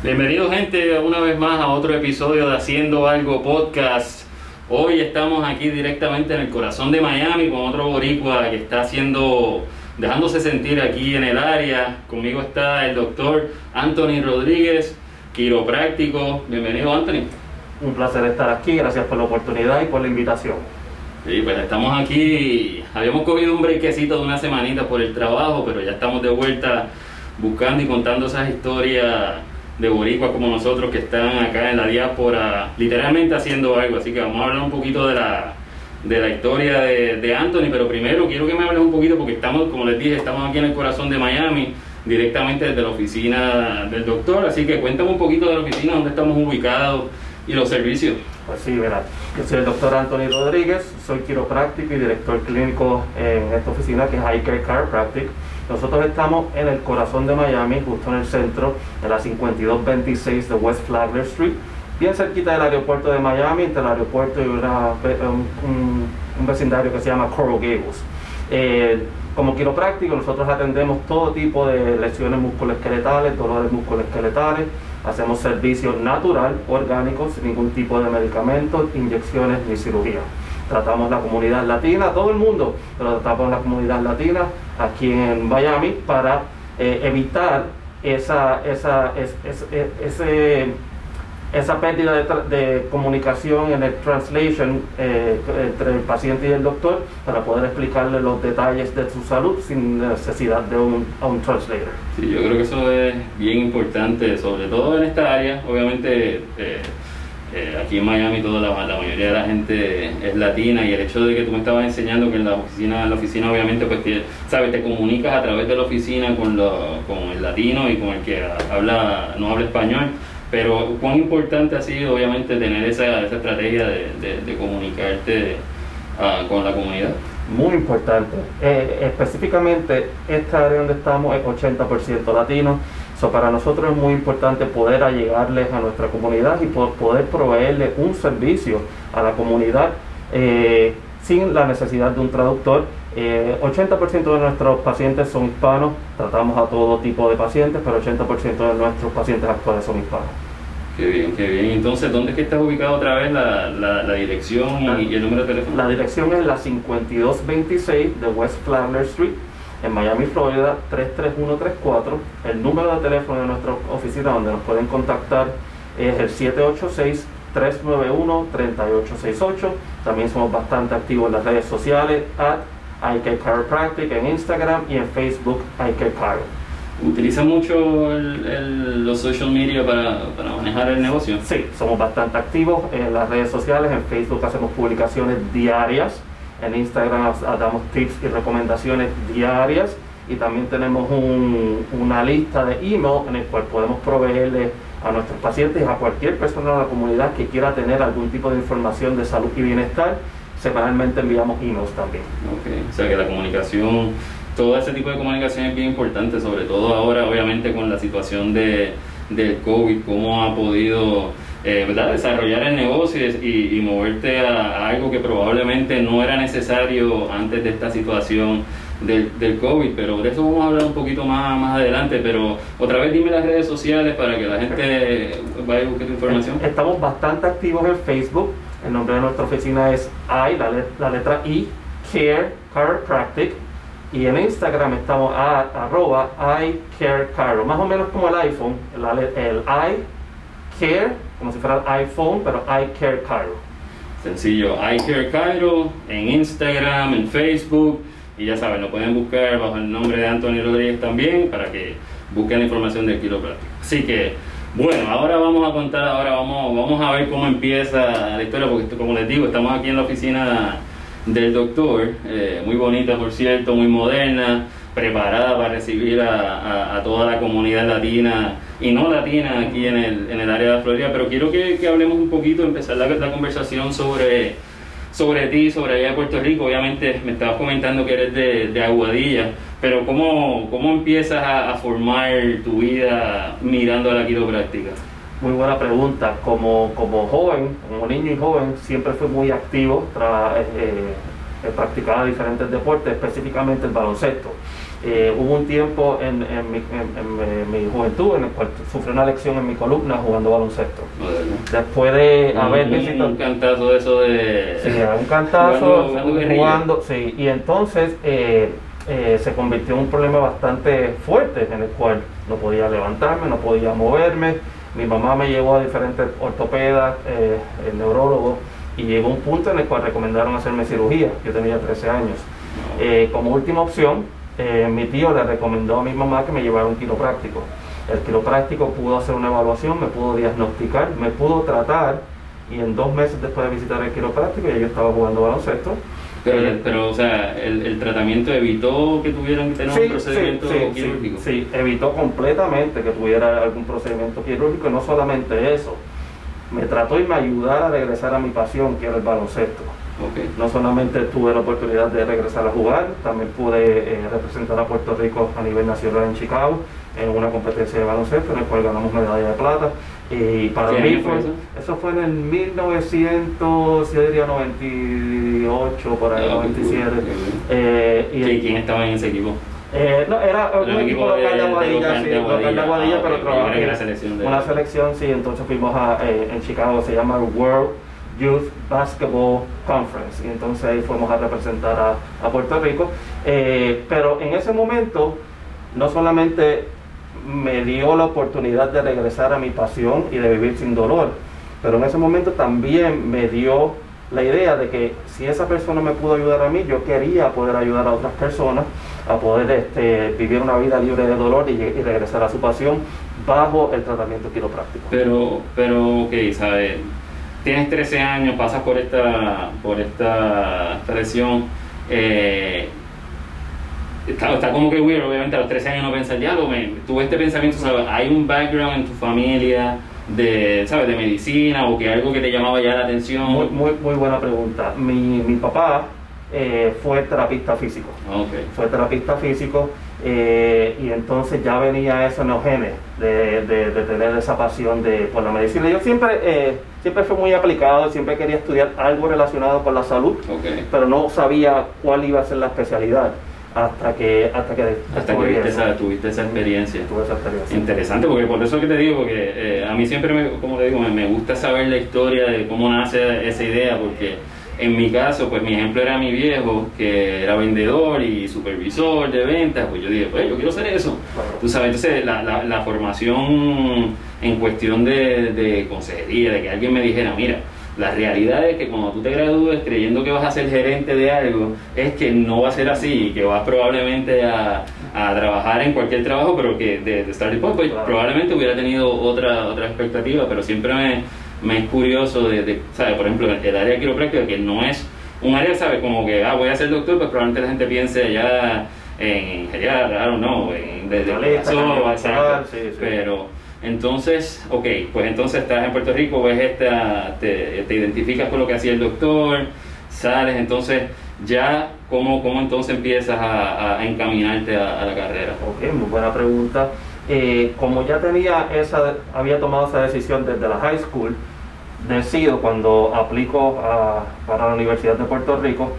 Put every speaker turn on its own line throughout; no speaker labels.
Bienvenidos gente una vez más a otro episodio de Haciendo Algo Podcast. Hoy estamos aquí directamente en el corazón de Miami con otro boricua que está haciendo, dejándose sentir aquí en el área. Conmigo está el doctor Anthony Rodríguez, quiropráctico. Bienvenido Anthony.
Un placer estar aquí, gracias por la oportunidad y por la invitación.
Sí, pues estamos aquí, habíamos cogido un brequecito de una semanita por el trabajo, pero ya estamos de vuelta buscando y contando esas historias de boricuas como nosotros que están acá en la diáspora, literalmente haciendo algo. Así que vamos a hablar un poquito de la, de la historia de, Anthony, pero primero quiero que me hables un poquito porque estamos, como les dije, estamos aquí en el corazón de Miami, directamente desde la oficina del doctor. Así que cuéntame un poquito de la oficina, dónde estamos ubicados y los servicios.
Pues sí, verá. Yo soy el doctor Anthony Rodríguez, soy quiropráctico y director clínico en esta oficina que es High Care Chiropractic. Nosotros estamos en el corazón de Miami, justo en el centro, en la 5226 de West Flagler Street, bien cerquita del aeropuerto de Miami, entre el aeropuerto y un vecindario que se llama Coral Gables. Eh, como quiropráctico, nosotros atendemos todo tipo de lesiones musculoesqueletales, dolores musculoesqueletales, hacemos servicio natural, orgánico, sin ningún tipo de medicamentos, inyecciones ni cirugía. Tratamos la comunidad latina, todo el mundo, pero tratamos la comunidad latina aquí en Miami para eh, evitar esa, esa, es- es- ese, esa pérdida de, de comunicación en el translation eh, entre el paciente y el doctor para poder explicarle los detalles de su salud sin necesidad de un translator.
Sí, yo creo que eso es bien importante, sobre todo en esta área. Obviamente, eh, eh, aquí en Miami toda la, la mayoría de la gente es latina y el hecho de que tú me estabas enseñando que en la oficina, en la oficina obviamente, pues, te, sabes, te comunicas a través de la oficina con, lo- con el latino y con el que habla, no habla español. Pero cuán importante ha sido, obviamente, tener esa, esa estrategia de, de- de comunicarte ah, con la comunidad.
Muy importante. Eh, específicamente, esta área donde estamos es 80% latino. So, para nosotros es muy importante poder allegarles a nuestra comunidad y po- poder proveerle un servicio a la comunidad eh, sin la necesidad de un traductor. Eh, 80% de nuestros pacientes son hispanos, tratamos a todo tipo de pacientes, pero 80% de nuestros pacientes actuales son hispanos.
Qué bien, qué bien. Entonces, ¿dónde es que estás ubicado otra vez la, la, la dirección y, y el número de teléfono?
La dirección es la 5226 de West Flagler Street en Miami, Florida 33134. El número de teléfono de nuestra oficina donde nos pueden contactar es el 786-391-3868. También somos bastante activos en las redes sociales at IK Chiropractic en Instagram y en Facebook IK Chiro.
¿Utiliza mucho el- el- los social media para, para manejar el negocio?
Sí, somos bastante activos en las redes sociales. En Facebook hacemos publicaciones diarias. En Instagram damos tips y recomendaciones diarias. Y también tenemos un- una lista de email en el cual podemos proveerle a nuestros pacientes, a cualquier persona de la comunidad que quiera tener algún tipo de información de salud y bienestar. Semanalmente enviamos emails también.
Ok, O sea que la comunicación, todo ese tipo de comunicación es bien importante, sobre todo ahora obviamente con la situación de, del COVID, cómo ha podido eh, ¿verdad? desarrollar el negocio y, y moverte a, a algo que probablemente no era necesario antes de esta situación del, del COVID, pero de eso vamos a hablar un poquito más, más adelante, pero otra vez dime las redes sociales para que la gente vaya y busque tu información.
Estamos bastante activos en Facebook. El nombre de nuestra oficina es I, la, le- la letra I, Care Chiropractic. Y en Instagram estamos a arroba I Care. Más o menos como el iPhone, le- el I Care, como si fuera el iPhone, pero I Care Chiro.
Sencillo, iCare Cairo en Instagram, en Facebook y ya saben, lo pueden buscar bajo el nombre de Anthony Rodríguez también para que busquen la información del quiropráctico. Así que, bueno, ahora vamos a contar, ahora vamos, vamos a ver cómo empieza la historia, porque como les digo, estamos aquí en la oficina del doctor, eh, muy bonita por cierto, muy moderna, preparada para recibir a, a- a toda la comunidad latina y no latina aquí en el, en el área de la Florida, pero quiero que, que hablemos un poquito, empezar la, la conversación sobre, sobre ti, sobre allá de Puerto Rico. Obviamente me estabas comentando que eres de, de Aguadilla, pero ¿cómo, cómo empiezas a, a formar tu vida mirando a la quiropráctica?
Muy buena pregunta. Como, como joven, como niño y joven, siempre fui muy activo. Tra- eh, eh, practicaba diferentes deportes, específicamente el baloncesto. Eh, hubo un tiempo en, en, mi, en, mi, juventud en el cual sufrí una lección en mi columna jugando baloncesto. Después de haber
visitado... Un cantazo de eso de...
Sí, un cantazo jugando, sí, y entonces eh, eh, se convirtió en un problema bastante fuerte en el cual no podía levantarme, no podía moverme. Mi mamá me llevó a diferentes ortopedas, el neurólogo, y llegó un punto en el cual recomendaron hacerme cirugía. Yo tenía 13 años. como última opción, eh, mi tío le recomendó a mi mamá que me llevara un quiropráctico. El quiropráctico pudo hacer una evaluación, me pudo diagnosticar, me pudo tratar y en dos meses después de visitar el quiropráctico ya yo estaba jugando baloncesto.
Pero, eh, pero o sea, el, tratamiento evitó que tuvieran que tener un procedimiento quirúrgico.
Sí, evitó completamente que tuviera algún procedimiento quirúrgico y no solamente eso, me trató y me ayudara a regresar a mi pasión, que era el baloncesto. No solamente tuve la oportunidad de regresar a jugar, también pude eh, representar a Puerto Rico a nivel nacional en Chicago en una competencia de baloncesto en la cual ganamos medalla de plata. Y para mí fue, eso? fue en el 1900, yo diría 98, por ahí, 97. Ah,
eh, y ¿Quién estaba en ese equipo?
Eh, no, era un equipo local de Aguadilla, sí, local de Aguadilla, ah, pero trabajé. Una selección, sí, entonces fuimos a, en Chicago, se llama World Youth Basketball Conference. Y entonces ahí fuimos a representar a, Puerto Rico. Eh, pero en ese momento, no solamente me dio la oportunidad de regresar a mi pasión y de vivir sin dolor, pero en ese momento también me dio la idea de que si esa persona me pudo ayudar a mí, yo quería poder ayudar a otras personas a poder este, vivir una vida libre de dolor y, regresar a su pasión bajo el tratamiento quiropráctico.
Pero, pero, ok, ¿sabes? Tienes 13 años, pasas por esta, por esta, lesión, eh, está, como que weird, obviamente a los 13 años no pensas, ya, lo, me, tuve este pensamiento, ¿sabes? Hay un background en tu familia de, ¿sabes? De medicina o que algo que te llamaba ya la atención.
Muy, muy, muy buena pregunta. Mi, mi papá eh, fue terapista físico. Fue terapista físico eh, y entonces ya venía eso en los genes de, de, tener esa pasión de, por la medicina. Yo siempre, eh, siempre fui muy aplicado, siempre quería estudiar algo relacionado con la salud, pero no sabía cuál iba a ser la especialidad hasta que hasta que,
hasta que tuviste, esa, tuviste esa, experiencia. Interesante, porque por eso que te digo, porque eh, a mí siempre, me, como te digo, me, me gusta saber la historia de cómo nace esa idea, porque en mi caso, pues mi ejemplo era mi viejo, que era vendedor y supervisor de ventas, pues yo dije, pues yo quiero hacer eso. Tú sabes, entonces la, la, formación en cuestión de, de, consejería, de que alguien me dijera, mira, la realidad es que cuando tú te gradúes creyendo que vas a ser gerente de algo, es que no va a ser así, que vas probablemente a, a trabajar en cualquier trabajo, pero que de, de Point, pues probablemente hubiera tenido otra, otra expectativa, pero siempre me me es curioso de, ¿sabes? Por ejemplo, el área quiropráctica, que no es un área, ¿sabes? Como que, ah, voy a ser doctor, pues probablemente la gente piense ya en geriatra, I don't know, en de, de pero entonces, ok, pues entonces estás en Puerto Rico, ves esta, te, te identificas con lo que hacía el doctor, sales, entonces ya, ¿cómo, cómo entonces empiezas a, a encaminarte a, a, la carrera?
Ok, muy buena pregunta. Eh, como ya tenía esa, había tomado esa decisión desde la high school, decido cuando aplico para la Universidad de Puerto Rico,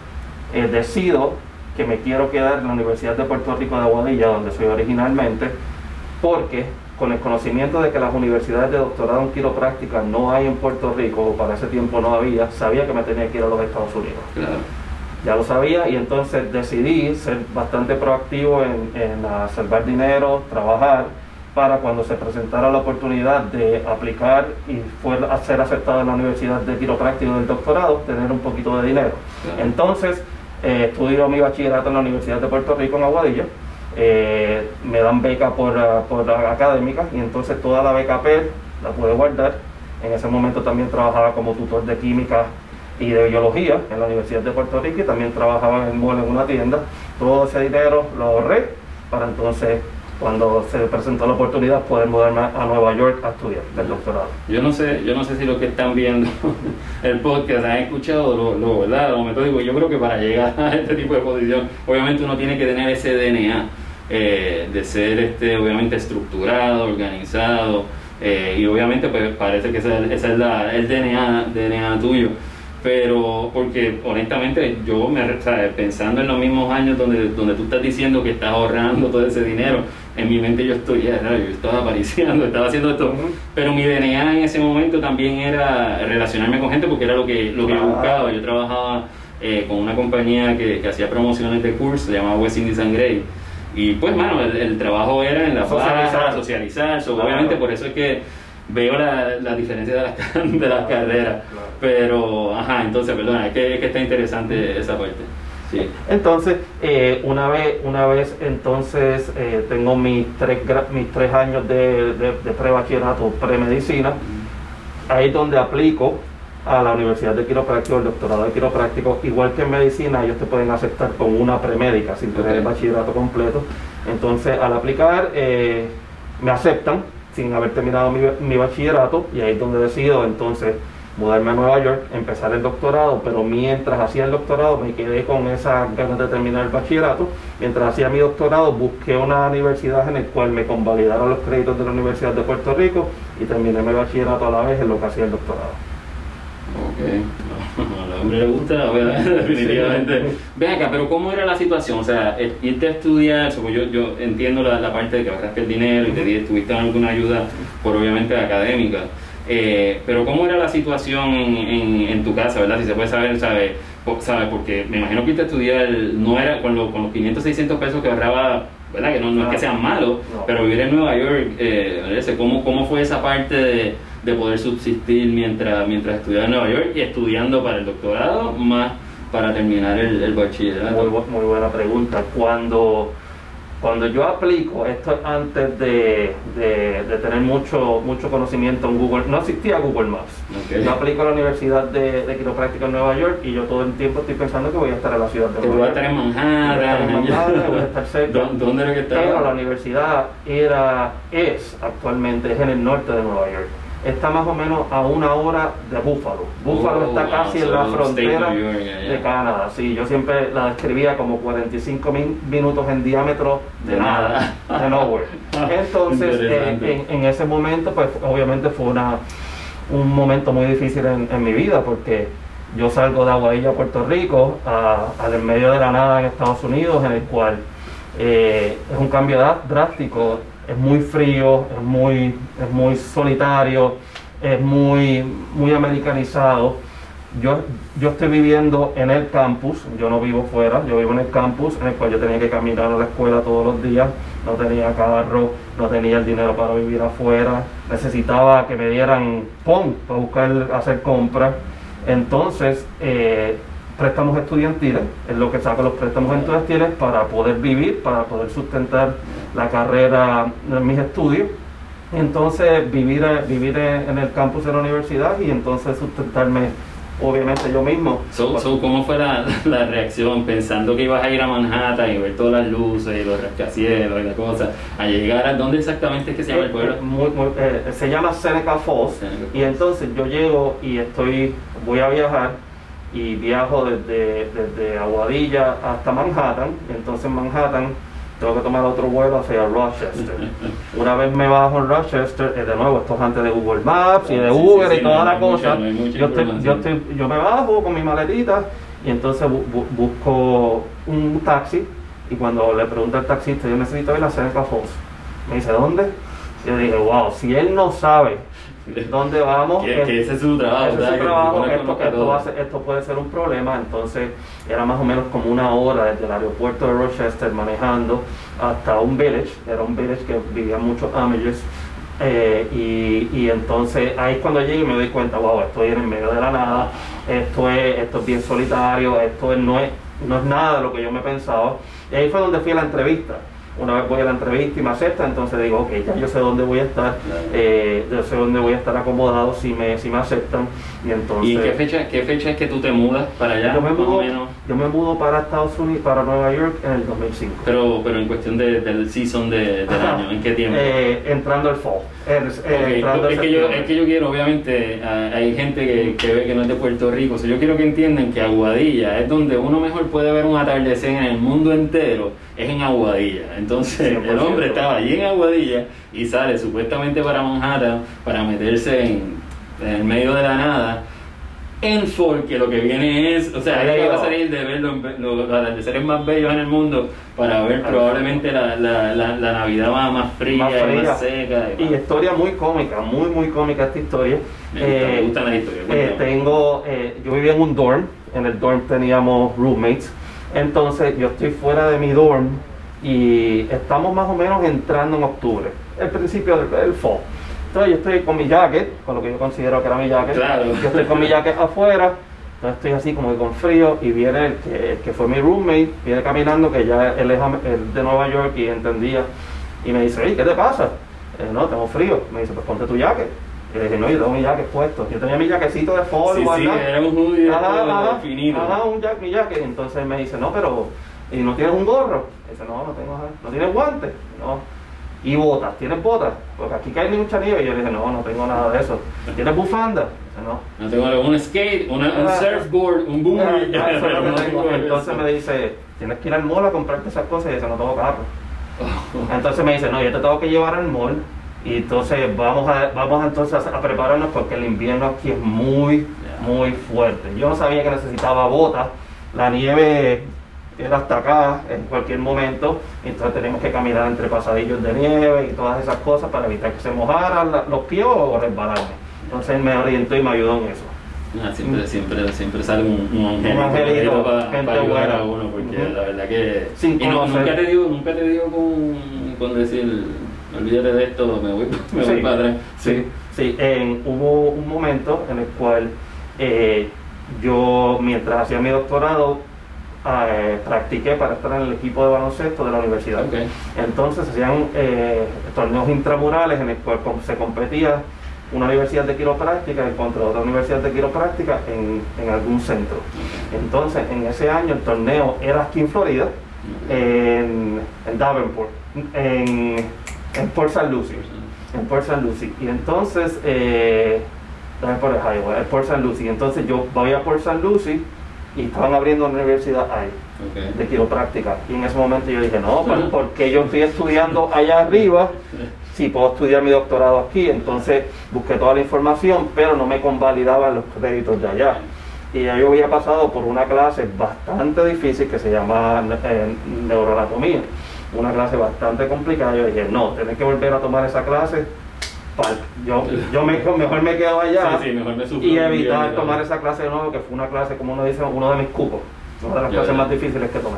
eh, decido que me quiero quedar en la Universidad de Puerto Rico de Aguadilla, donde soy originalmente, porque con el conocimiento de que las universidades de doctorado en quiropráctica no hay en Puerto Rico, o para ese tiempo no había, sabía que me tenía que ir a los Estados Unidos. Ya lo sabía y entonces decidí ser bastante proactivo en, en salvar dinero, trabajar para cuando se presentara la oportunidad de aplicar y fuera a ser aceptado en la Universidad de Quiropráctico del doctorado, tener un poquito de dinero. Entonces, eh, estudio mi bachillerato en la Universidad de Puerto Rico en Aguadilla, eh, me dan beca por, uh, por académica y entonces toda la beca PER la pude guardar. En ese momento también trabajaba como tutor de química y de biología en la Universidad de Puerto Rico y también trabajaba en el mall en una tienda. Todo ese dinero lo ahorré para entonces cuando se presentó la oportunidad poder mudarme a Nueva York a estudiar el doctorado.
Yo no sé, yo no sé si los que están viendo el podcast han escuchado lo, lo, ¿verdad? lo metódico. Yo creo que para llegar a este tipo de posición, obviamente uno tiene que tener ese DNA eh, de ser este, obviamente estructurado, organizado, eh, y obviamente pues parece que ese, es la, el DNA, DNA tuyo. pero porque honestamente yo me pensando en los mismos años donde, donde tú estás diciendo que estás ahorrando todo ese dinero, en mi mente yo estoy, yo estaba apareciendo, estaba haciendo esto, pero mi DNA en ese momento también era relacionarme con gente porque era lo que, lo que yo buscaba, yo trabajaba eh, con una compañía que, que, hacía promociones de cursos, se llamaba West Indies and Grey, y pues, mano, el, trabajo era en la socializar, socializar, obviamente por eso es que veo la, la diferencia de las, de las carreras. Pero, ajá, entonces, perdona, es que, que está interesante esa parte. Sí.
Entonces, eh, una vez, una vez entonces eh, tengo mis tres, mis tres años de, de, de pre-bachillerato, pre-medicina, ahí es donde aplico a la Universidad de Quiropráctico, el doctorado de quiropráctico, igual que en medicina, ellos te pueden aceptar con una premédica sin tener el bachillerato completo. Entonces, al aplicar, eh, me aceptan sin haber terminado mi, bachillerato y ahí es donde decido entonces mudarme a Nueva York, empezar el doctorado, pero mientras hacía el doctorado me quedé con esas ganas de terminar el bachillerato. Mientras hacía mi doctorado busqué una universidad en la cual me convalidaron los créditos de la Universidad de Puerto Rico y terminé mi bachillerato a la vez en lo que hacía el doctorado.
Ok, al hombre le gusta, definitivamente. Ven acá, pero ¿cómo era la situación? O sea, irte a estudiar, yo, yo entiendo la, parte de que ahorraste el dinero y te tuviste alguna ayuda, por obviamente académica. Eh, pero ¿cómo era la situación en, en, tu casa, verdad? Si se puede saber, ¿sabes? ¿sabe? Porque me imagino que irte a estudiar no era con, lo, con los 500, 600 pesos que ahorraba, ¿verdad? Que no, no es que sean malos, pero vivir en Nueva York, eh, ¿cómo, ¿cómo fue esa parte de de poder subsistir mientras, mientras estudiaba en Nueva York y estudiando para el doctorado, más para terminar el, el bachillerato?
Muy, muy buena pregunta. Cuando cuando yo aplico, esto es antes de, de, tener mucho, mucho conocimiento en Google, no existía Google Maps. Yo aplico a la Universidad de, de Quiropráctica en Nueva York y yo todo el tiempo estoy pensando que voy a estar en la ciudad de
Nueva York. Voy a estar en Manhattan.
voy a estar cerca.
¿Dónde era que estaba?
Pero la universidad era, es actualmente, es en el norte de Nueva York está más o menos a una hora de Búfalo. Búfalo oh, está casi en la frontera de Canadá. Sí, yo siempre la describía como 45 minutos en diámetro de nada, de nowhere. Entonces, eh, en, ese momento, pues obviamente fue una, un momento muy difícil en, mi vida porque yo salgo de Aguadilla, Puerto Rico, al medio de la nada en Estados Unidos, en el cual eh, es un cambio drástico es muy frío, es muy, es muy solitario, es muy, muy americanizado. Yo, yo estoy viviendo en el campus, yo no vivo fuera, yo vivo en el campus en el cual yo tenía que caminar a la escuela todos los días, no tenía carro, no tenía el dinero para vivir afuera, necesitaba que me dieran PON para buscar hacer compras. Entonces, eh, préstamos estudiantiles, es lo que saco los préstamos estudiantiles para poder vivir, para poder sustentar la carrera mis estudios. Entonces vivir, vivir en el campus de la universidad y entonces sustentarme obviamente yo mismo.
¿Cómo fue la, reacción pensando que ibas a ir a Manhattan y ver todas las luces y los rascacielos y la cosa? A llegar a dónde exactamente es que se llama el pueblo?
Eh, eh, se llama Seneca Falls y entonces yo llego y estoy, voy a viajar y viajo desde, desde Aguadilla hasta Manhattan. Entonces en Manhattan tengo que tomar otro vuelo hacia Rochester. Una vez me bajo en Rochester, de nuevo, esto es antes de Google Maps y de Uber y toda la cosa. yo, yo, me bajo con mi maletita y entonces busco un taxi y cuando le pregunto al taxista, yo necesito ir a Seneca Falls. Me dice, ¿dónde? Yo dije, wow, si él no sabe dónde vamos.
Que, ese es su trabajo.
esto, puede ser un problema. Entonces era más o menos como una hora desde el aeropuerto de Rochester manejando hasta un village. Era un village que vivían muchos Amigos. Eh, y, entonces ahí es cuando llego y me doy cuenta, wow, estoy en el medio de la nada, esto es, esto es bien solitario, esto no, es, no es nada de lo que yo me pensaba. Y ahí fue donde fui a la entrevista una vez voy a la entrevista y me acepta, entonces digo, ok, ya yo sé dónde voy a estar, eh, yo sé dónde voy a estar acomodado si me, si me aceptan. Y entonces...
¿Y qué fecha, qué fecha es que tú te mudas para allá?
Yo me, mudo, yo me mudo para Estados Unidos, para Nueva York en el 2005.
Pero, pero en cuestión de, del season de, del año, ¿en qué tiempo?
Eh, entrando el fall.
Eh, es, que yo, es que yo quiero, obviamente, hay gente que, que ve que no es de Puerto Rico, o yo quiero que entiendan que Aguadilla es donde uno mejor puede ver un atardecer en el mundo entero, es en Aguadilla. Entonces, el hombre estaba allí en Aguadilla y sale supuestamente para Manhattan para meterse en, en el medio de la nada en Ford, que lo que viene es, o sea, ella va a salir de ver los, los atardeceres más bellos en el mundo para ver probablemente la, la, la, Navidad más, más, fría y más seca.
Y, historia muy cómica, muy, muy cómica esta historia.
Me, eh, gustan las historias.
Eh, tengo, eh, yo vivía en un dorm, en el dorm teníamos roommates, entonces yo estoy fuera de mi dorm y estamos más o menos entrando en octubre, el principio del fall. Entonces yo estoy con mi jacket, con lo que yo considero que era mi jacket. Yo estoy con mi jacket afuera, entonces estoy así como que con frío y viene el que, que fue mi roommate, viene caminando, que ya él es de Nueva York y entendía, y me dice, ¿qué te pasa? Eh, no, tengo frío. Me dice, pues ponte tu jacket. Y le dije, no, yo tengo mi jacket puesto. Yo tenía mi jaquecito de folio.
Sí, sí, era un judío
definido. Ajá, un jack, mi jacket. Entonces me dice, no, pero, ¿y no tienes un gorro? dice, no, no tengo, ¿no tienes guantes? No y botas, ¿tienes botas? Porque aquí cae mucha nieve. Y yo le dije, no, no tengo nada de eso. ¿Tienes bufanda? Dice, no.
No tengo un skate, un ah, surfboard, un boomerang.
Entonces me dice, tienes que ir al mall a comprarte esas cosas y dice, no tengo carro. Entonces me dice, no, yo te tengo que llevar al mall y entonces vamos a, vamos entonces a prepararnos porque el invierno aquí es muy, muy fuerte. Yo no sabía que necesitaba botas. La nieve era hasta acá en cualquier momento, entonces tenemos que caminar entre pasadillos de nieve y todas esas cosas para evitar que se mojaran los pies o resbalarme. Entonces me orientó y me ayudó en eso.
Ah, siempre, siempre, siempre sale un, un angelito, para, ayudar a uno, porque la verdad que... y no, nunca te digo, nunca te digo con, con decir, olvídate de esto, me voy, me voy para atrás.
Sí, sí. hubo un momento en el cual eh, yo, mientras hacía mi doctorado, eh, practiqué para estar en el equipo de baloncesto de la universidad. Entonces hacían eh, torneos intramurales en el cual se competía una universidad de quiropráctica contra otra universidad de quiropráctica en, en algún centro. Entonces en ese año el torneo era aquí en Florida, en, en Davenport, en, en Port St. Lucie. En Port. Lucie. Y entonces, eh, Davenport es Iowa, Port St. Lucie. Entonces yo voy a Port St. Lucie y estaban abriendo una universidad ahí de quiropráctica. Y en ese momento yo dije, no, pues, porque yo estoy estudiando allá arriba, si puedo estudiar mi doctorado aquí, entonces busqué toda la información, pero no me convalidaban los créditos de allá. Y ya yo había pasado por una clase bastante difícil que se llama eh, neuroanatomía, una clase bastante complicada. Yo dije, no, tenés que volver a tomar esa clase yo, yo mejor me quedo allá y evitar tomar esa clase de nuevo, que fue una clase, como uno dice, uno de mis cupos, una de las clases más difíciles que tomé.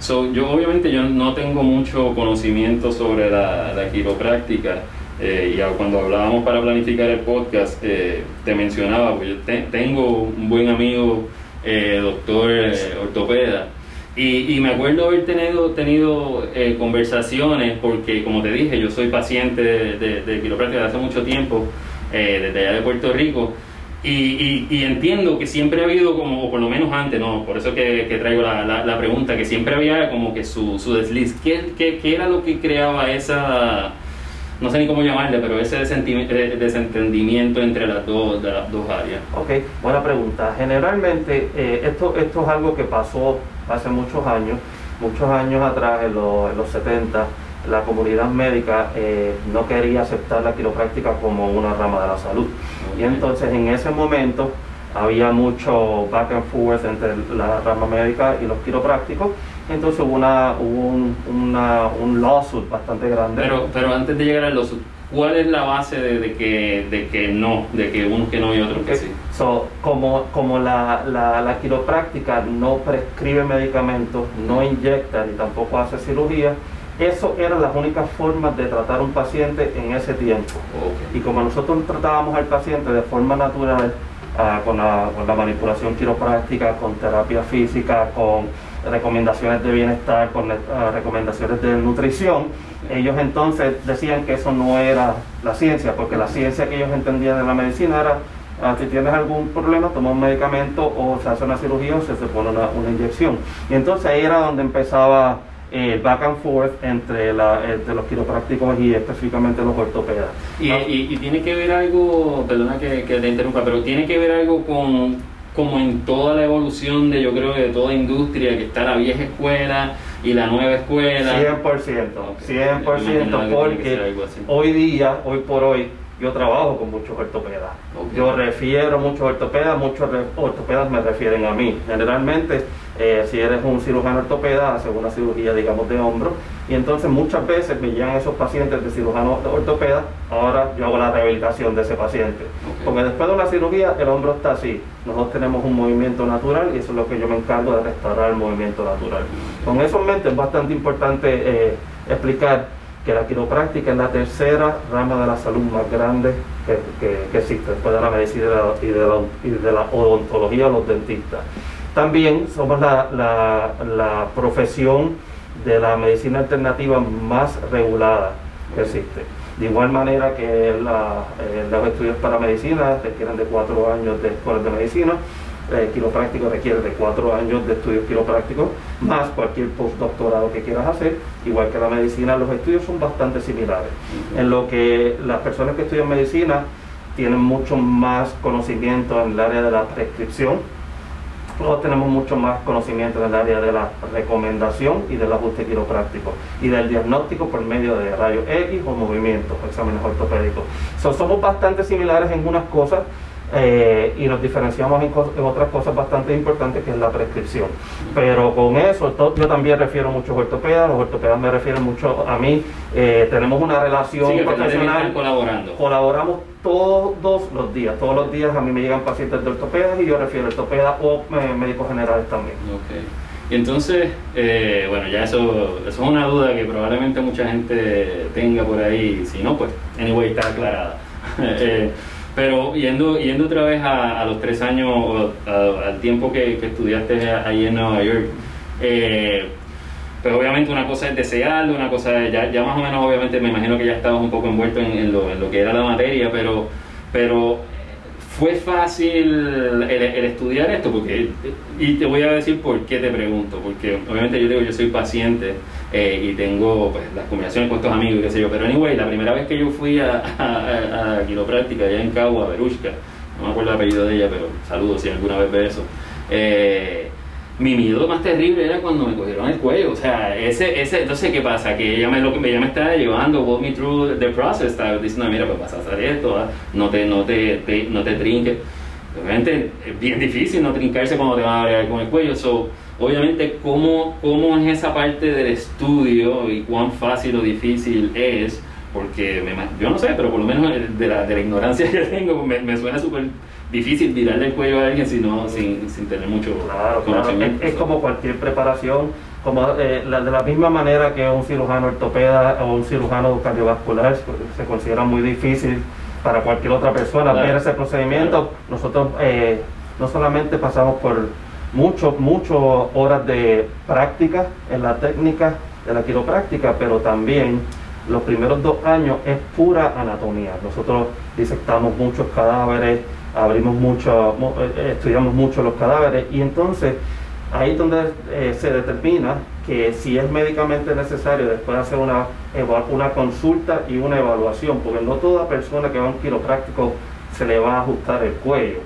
So, yo obviamente yo no tengo mucho conocimiento sobre la, la quiropráctica eh, y cuando hablábamos para planificar el podcast eh, te mencionaba, porque yo tengo un buen amigo eh, doctor ortopeda y, y, me acuerdo haber tenido, tenido eh, conversaciones, porque como te dije, yo soy paciente de, de, de desde hace mucho tiempo, eh, desde allá de Puerto Rico, y, y, entiendo que siempre ha habido como, o por lo menos antes, no, por eso que, traigo la, la, pregunta, que siempre había como que su, su desliz. ¿Qué, ¿Qué, qué, era lo que creaba esa, no sé ni cómo llamarle, pero ese eh, desentendimiento entre las dos, de las dos áreas?
Ok, buena pregunta. Generalmente esto, esto es algo que pasó hace muchos años, muchos años atrás, en, los 70, la comunidad médica eh, no quería aceptar la quiropráctica como una rama de la salud. Y entonces en ese momento había mucho back and forth entre la rama médica y los quiroprácticos. Entonces hubo, una, hubo un, una, un lawsuit bastante grande.
Pero, pero antes de llegar al lawsuit, ¿cuál es la base de, que, de que no, de que uno que no y otro que sí?
So, como como la, la, la, quiropráctica no prescribe medicamentos, no inyecta ni tampoco hace cirugía, eso eran las únicas formas de tratar a un paciente en ese tiempo. Y como nosotros tratábamos al paciente de forma natural, ah, con, la, con la manipulación quiropráctica, con terapia física, con recomendaciones de bienestar, con ah, recomendaciones de nutrición, ellos entonces decían que eso no era la ciencia, porque la ciencia que ellos entendían de la medicina era Ah, si tienes algún problema, toma un medicamento o se hace una cirugía o se, se pone una, inyección. Y entonces ahí era donde empezaba el back and forth entre, la, los quiroprácticos y específicamente los ortopedas.
Y, y, tiene que ver algo, perdona que, que, te interrumpa, pero tiene que ver algo con, como en toda la evolución de, yo creo que de toda industria, que está la vieja escuela y la nueva escuela.
100%, 100%, porque hoy día, hoy por hoy, yo trabajo con muchos ortopedas. Yo refiero muchos ortopedas, muchos ortopedas me refieren a mí. Generalmente, eh, si eres un cirujano ortopeda, haces una cirugía, digamos, de hombro, y entonces muchas veces me llegan esos pacientes de cirujano ortopeda, ahora yo hago la rehabilitación de ese paciente. Porque después de una cirugía, el hombro está así. Nosotros tenemos un movimiento natural y eso es lo que yo me encargo de restaurar el movimiento natural. Con eso en mente es bastante importante eh, explicar que la quiropráctica es la tercera rama de la salud más grande que, existe, después de la medicina y de la, y de la, odontología los dentistas. También somos la, profesión de la medicina alternativa más regulada que existe. De igual manera que eh, los estudios para medicina requieren de cuatro años de escuelas de medicina, eh, quiropráctico requiere de cuatro años de estudios quiroprácticos, más cualquier postdoctorado que quieras hacer, igual que la medicina, los estudios son bastante similares. En lo que las personas que estudian medicina tienen mucho más conocimiento en el área de la prescripción, nosotros tenemos mucho más conocimiento en el área de la recomendación y del ajuste quiropráctico y del diagnóstico por medio de rayos X o movimientos, exámenes ortopédicos. somos bastante similares en unas cosas, eh, y nos diferenciamos en, otras cosas bastante importantes que es la prescripción. Pero con eso, yo también refiero mucho a ortopedas, los ortopedas me refieren mucho a mí, eh, tenemos una relación profesional.
colaborando.
Colaboramos todos los días, todos los días a mí me llegan pacientes de ortopedas y yo refiero a ortopedas o eh, médicos generales también.
Okay. Entonces, bueno, ya eso, eso, es una duda que probablemente mucha gente tenga por ahí, si no, pues, anyway, está aclarada. Pero yendo, yendo otra vez a, los tres años, al tiempo que, estudiaste ahí en Nueva York, eh, pues obviamente una cosa es desearlo, una cosa es, ya, ya más o menos obviamente me imagino que ya estabas un poco envuelto en, lo, en lo que era la materia, pero, pero fue fácil el, estudiar esto, porque, y te voy a decir por qué te pregunto, porque obviamente yo digo, yo soy paciente eh, y tengo pues, las combinaciones con estos amigos y qué sé yo, pero anyway, la primera vez que yo fui a, a, a quiropráctica allá en Cagua, Berushka, no me acuerdo el apellido de ella, pero saludos si alguna vez ve eso. Eh, mi miedo más terrible era cuando me cogieron el cuello. O sea, ese, ese, entonces, ¿qué pasa? Que ella me, lo, ella me estaba llevando, walk me through the process, estaba diciendo, mira, pues vas a hacer esto, ¿ah? no te, no te, no te trinques. Obviamente es bien difícil no trincarse cuando te van a abrir con el cuello. So, obviamente, ¿cómo, ¿cómo es esa parte del estudio y cuán fácil o difícil es? Porque me, yo no sé, pero por lo menos de la, de la ignorancia que tengo, me, me suena súper difícil tirarle el cuello a alguien sino, sin, sin tener mucho
claro, conocimiento. Es, como cualquier preparación, como eh, de la misma manera que un cirujano ortopeda o un cirujano cardiovascular se considera muy difícil para cualquier otra persona ver ese procedimiento. Nosotros eh, no solamente pasamos por muchas muchas horas de práctica en la técnica de la quiropráctica, pero también los primeros dos años es pura anatomía. Nosotros disectamos muchos cadáveres, abrimos mucho, eh, estudiamos mucho los cadáveres y entonces ahí es donde eh, se determina que si es médicamente necesario después hacer una, una consulta y una evaluación, porque no toda persona que va a un quiropráctico se le va a ajustar el cuello.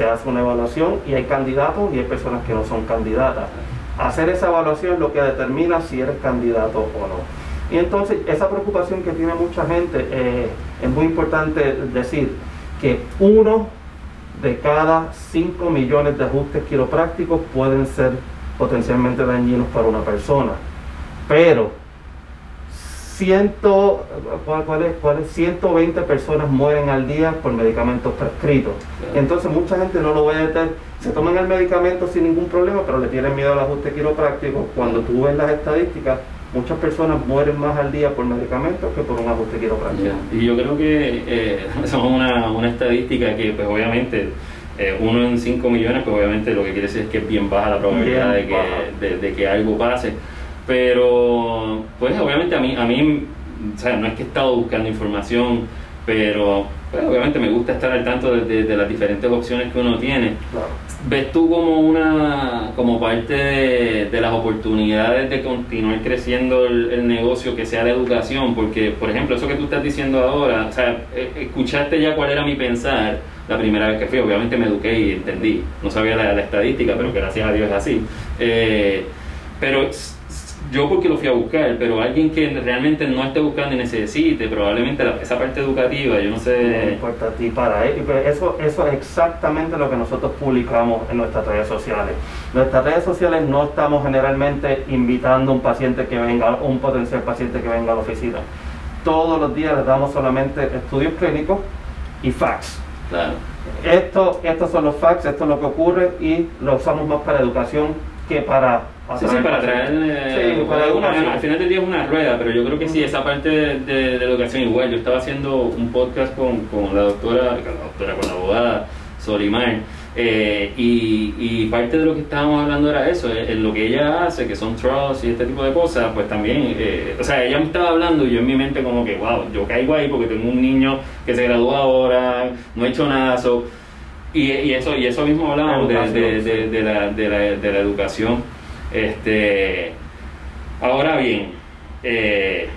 Se hace una evaluación y hay candidatos y hay personas que no son candidatas. Hacer esa evaluación es lo que determina si eres candidato o no. Y entonces esa preocupación que tiene mucha gente, eh, es muy importante decir que uno de cada 5 millones de ajustes quiroprácticos pueden ser potencialmente dañinos para una persona. Pero ciento, ¿cuál, es, 120 personas mueren al día por medicamentos prescritos. Entonces mucha gente no lo va a meter, se toman el medicamento sin ningún problema, pero le tienen miedo al ajuste quiropráctico. Cuando tú ves las estadísticas, muchas personas mueren más al día por medicamentos que por un ajuste quiropráctico.
Y yo creo que eh, es una, una, estadística que pues obviamente eh, uno en 5 millones, pues obviamente lo que quiere decir es que es bien baja la probabilidad de que, de, que, algo pase. Pero pues obviamente a mí, a mí, o sea, no es que he estado buscando información, pero pues, obviamente me gusta estar al tanto de, de, las diferentes opciones que uno tiene. ¿Ves tú como una como parte de, las oportunidades de continuar creciendo el, negocio que sea la educación? Porque, por ejemplo, eso que tú estás diciendo ahora, o sea, eh, escuchaste ya cuál era mi pensar la primera vez que fui. Obviamente me eduqué y entendí. No sabía la, estadística, pero gracias a Dios es así. Eh, pero yo porque lo fui a buscar, pero alguien que realmente no esté buscando y necesite, probablemente esa parte educativa, yo no sé...
No importa a ti para él, pero eso, eso es exactamente lo que nosotros publicamos en nuestras redes sociales. Nuestras redes sociales no estamos generalmente invitando a un paciente que venga, un potencial paciente que venga a la oficina. Todos los días les damos solamente estudios clínicos y fax.
Claro.
Esto, estos son los fax, esto es lo que ocurre y lo usamos más para educación que para
Sí, sí, para traer. Eh, al final del día es una rueda, pero yo creo que sí, esa parte de, de, educación igual. Yo estaba haciendo un podcast con, con la doctora, la doctora, con la abogada Solimar. Eh, y, y, parte de lo que estábamos hablando era eso, en eh, lo que ella hace, que son trolls y este tipo de cosas, pues también, o sea, ella me estaba hablando y yo en mi mente como que, wow, yo caigo ahí porque tengo un niño que se graduó ahora, no he hecho nada, y, y, eso, y eso mismo de, de, de, la, de, la, de la educación. Este, ahora bien, eh,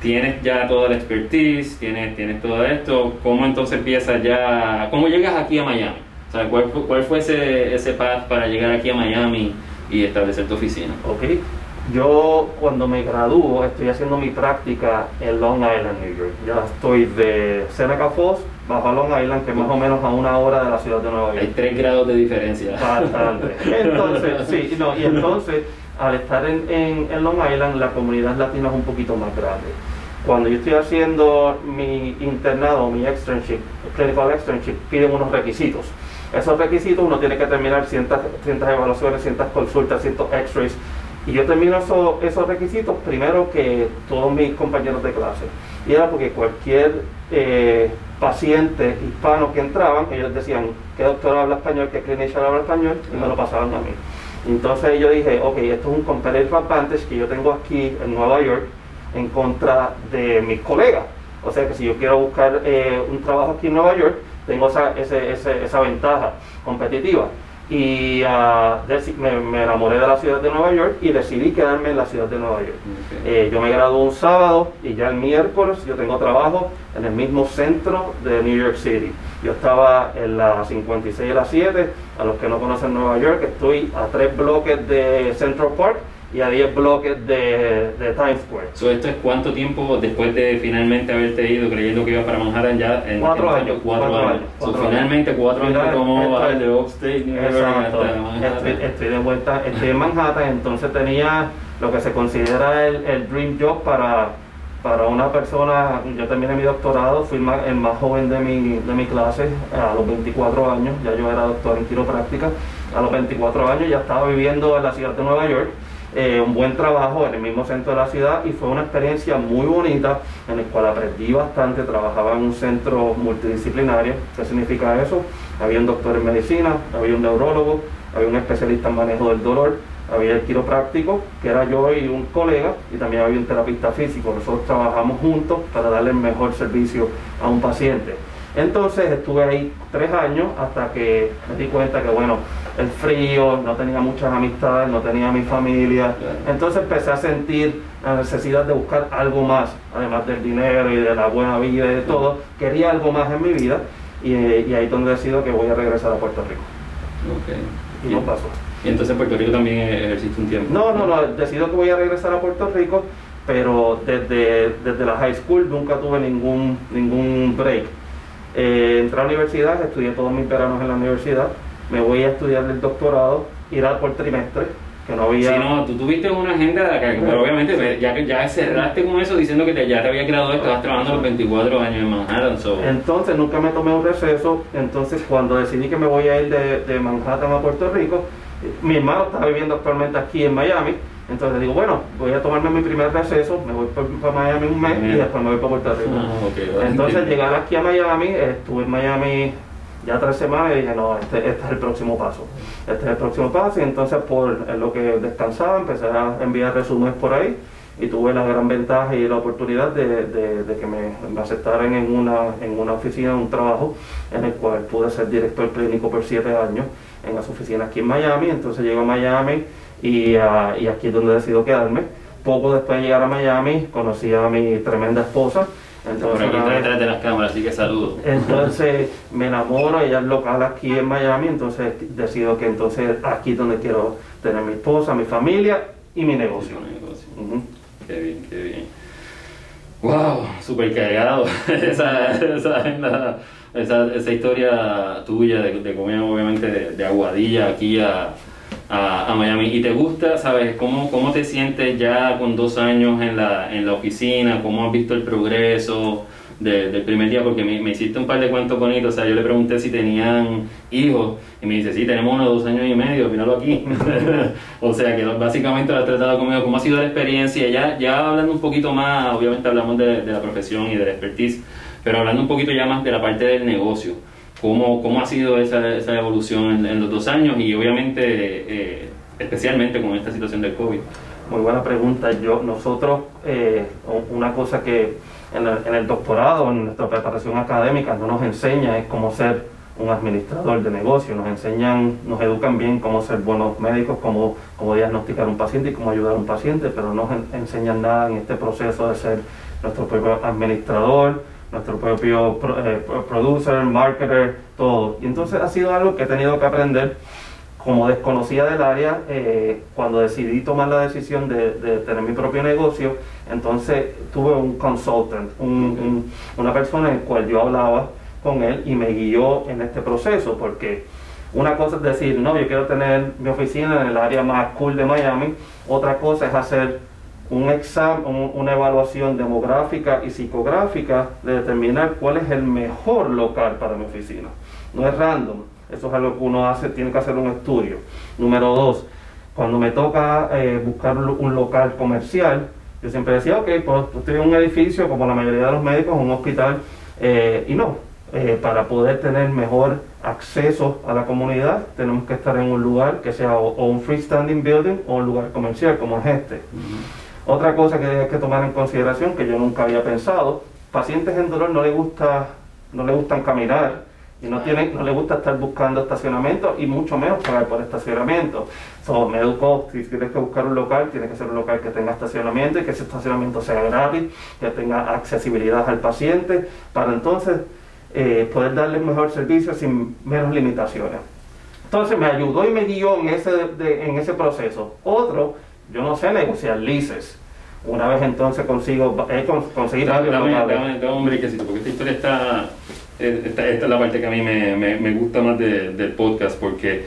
tienes ya toda la expertise, tienes, tienes todo esto, ¿cómo entonces empiezas ya, cómo llegas aquí a Miami? O ¿cuál, cuál fue ese, ese path para llegar aquí a Miami y establecer tu oficina?
Ok, yo cuando me gradúo estoy haciendo mi práctica en Long Island, New York. Ya estoy de Seneca Falls bajo a Long Island, que es más o menos a una hora de la ciudad de Nueva York.
Hay tres grados de diferencia.
Bastante. Entonces, sí, no, y entonces al estar en, en, Long Island la comunidad latina es un poquito más grande. Cuando yo estoy haciendo mi internado, mi externship, clinical externship, piden unos requisitos. Esos requisitos uno tiene que terminar ciertas, ciertas evaluaciones, ciertas consultas, ciertos x-rays y yo termino esos requisitos primero que todos mis compañeros de clase. Y era porque cualquier eh, paciente hispano que entraban, ellos decían, ¿qué doctor habla español? ¿Qué clinician habla español? Y me lo pasaban a mí. Entonces yo dije, ok, esto es un comparative advantage que yo tengo aquí en Nueva York en contra de mis colegas. O sea que si yo quiero buscar eh, un trabajo aquí en Nueva York, tengo esa, esa ventaja competitiva y uh, me, enamoré de la ciudad de Nueva York y decidí quedarme en la ciudad de Nueva York. Eh, yo me gradué un sábado y ya el miércoles yo tengo trabajo en el mismo centro de New York City. Yo estaba en la 56 y la 7, a los que no conocen Nueva York, estoy a tres bloques de Central Park y a 10 bloques de, de, Times Square.
So, ¿Esto es cuánto tiempo después de finalmente haberte ido creyendo que iba para Manhattan ya?
En, cuatro años.
Cuatro, años. finalmente cuatro años como de Upstate New
Estoy, estoy, de vuelta, estoy en Manhattan, entonces tenía lo que se considera el, el dream job para, para una persona, yo terminé mi doctorado, fui el más joven de mi, de mi clase a los 24 años, ya yo era doctor en quiropráctica, a los 24 años ya estaba viviendo en la ciudad de Nueva York eh, un buen trabajo en el mismo centro de la ciudad y fue una experiencia muy bonita en la cual aprendí bastante, trabajaba en un centro multidisciplinario. ¿Qué significa eso? Había un doctor en medicina, había un neurólogo, había un especialista en manejo del dolor, había el quiropráctico, que era yo y un colega, y también había un terapista físico. Nosotros trabajamos juntos para darle el mejor servicio a un paciente. Entonces estuve ahí tres años hasta que me di cuenta que, bueno, el frío, no tenía muchas amistades, no tenía mi familia. Entonces empecé a sentir la necesidad de buscar algo más, además del dinero y de la buena vida y de todo. Quería algo más en mi vida y, ahí es donde decido que voy a regresar a Puerto Rico.
Y no pasó. ¿Y entonces en Puerto Rico también ejerciste un tiempo?
No, no, no, decido que voy a regresar a Puerto Rico, pero desde, desde la high school nunca tuve ningún, ningún break eh, entré a la universidad, estudié todos mis veranos en la universidad, me voy a estudiar el doctorado, ir por trimestre, que no había...
Sí, no, tú tuviste una agenda, pero obviamente ya, ya cerraste con eso diciendo que ya te había graduado estabas trabajando los 24 años en Manhattan.
Entonces nunca me tomé un receso, entonces cuando decidí que me voy a ir de, de Manhattan a Puerto Rico, mi hermano está viviendo actualmente aquí en Miami, entonces digo, bueno, voy a tomarme mi primer receso, me voy para Miami un mes y después me voy para Puerto Rico. Ah, Entonces llegar aquí a Miami, estuve en Miami ya tres semanas y dije, no, este, este, es el próximo paso. Este es el próximo paso y entonces por lo que descansaba empecé a enviar resúmenes por ahí y tuve la gran ventaja y la oportunidad de, que me, aceptaran en una, en una oficina, un trabajo en el cual pude ser director clínico por siete años en las oficinas aquí en Miami. Entonces llego a Miami y, uh, y aquí es donde decido quedarme. Poco después de llegar a Miami, conocí a mi tremenda esposa.
Entonces, Por aquí detrás de las cámaras, así que saludo.
Entonces me enamoro, ella es local aquí en Miami, entonces decido que entonces aquí es donde quiero tener mi esposa, mi familia y mi negocio.
Qué bien, qué bien. ¡Wow! Súper cargado esa, esa, esa, esa, historia tuya de, de obviamente de, Aguadilla aquí a, a, Miami. ¿Y te gusta, sabes, cómo, cómo te sientes ya con dos años en la, en la oficina? ¿Cómo has visto el progreso? del primer día porque me, hiciste un par de cuentos bonitos. O sea, yo le pregunté si tenían hijos y me dice, sí, tenemos uno de dos años y medio, míralo aquí. o sea, que básicamente lo has tratado conmigo. ¿Cómo ha sido la experiencia? Ya, ya hablando un poquito más, obviamente hablamos de, la profesión y de la expertise, pero hablando un poquito ya más de la parte del negocio. ¿Cómo, cómo ha sido esa, esa evolución en, los dos años y obviamente, eh, especialmente con esta situación del COVID?
Muy buena pregunta. Yo, nosotros, eh, una cosa que en el, doctorado, en nuestra preparación académica, no nos enseña es cómo ser un administrador de negocio, nos enseñan, nos educan bien cómo ser buenos médicos, cómo, cómo diagnosticar un paciente y cómo ayudar a un paciente, pero no nos enseñan nada en este proceso de ser nuestro propio administrador, nuestro propio eh, producer, marketer, todo. Y entonces ha sido algo que he tenido que aprender como desconocía del área, eh, cuando decidí tomar la decisión de, tener mi propio negocio, entonces tuve un consultant, una persona en la cual yo hablaba con él y me guió en este proceso, porque una cosa es decir, no, yo quiero tener mi oficina en el área más cool de Miami, otra cosa es hacer un examen, una evaluación demográfica y psicográfica de determinar cuál es el mejor local para mi oficina. No es random eso es algo que uno hace, tiene que hacer un estudio. Número dos, cuando me toca eh, buscar un local comercial, yo siempre decía, ok, pues estoy en un edificio, como la mayoría de los médicos, un hospital, eh, y no. Eh, para poder tener mejor acceso a la comunidad, tenemos que estar en un lugar que sea o, un freestanding building o un lugar comercial como es este. Otra cosa que hay que tomar en consideración, que yo nunca había pensado, pacientes en dolor no les gusta, no les gustan caminar, y no, tienen, no le gusta estar buscando estacionamiento y mucho menos pagar por estacionamiento. So, me educó, si tienes que buscar un local, tiene que ser un local que tenga estacionamiento y que ese estacionamiento sea gratis, que tenga accesibilidad al paciente, para entonces eh, poder darle mejor servicio sin menos limitaciones. Entonces me ayudó y me guió en ese, en ese proceso. Otro, yo no sé negociar leases. Una vez entonces consigo, he conseguido
dame, dame, dame, porque esta historia está esta, esta, es la parte que a mí me, me, gusta más del podcast porque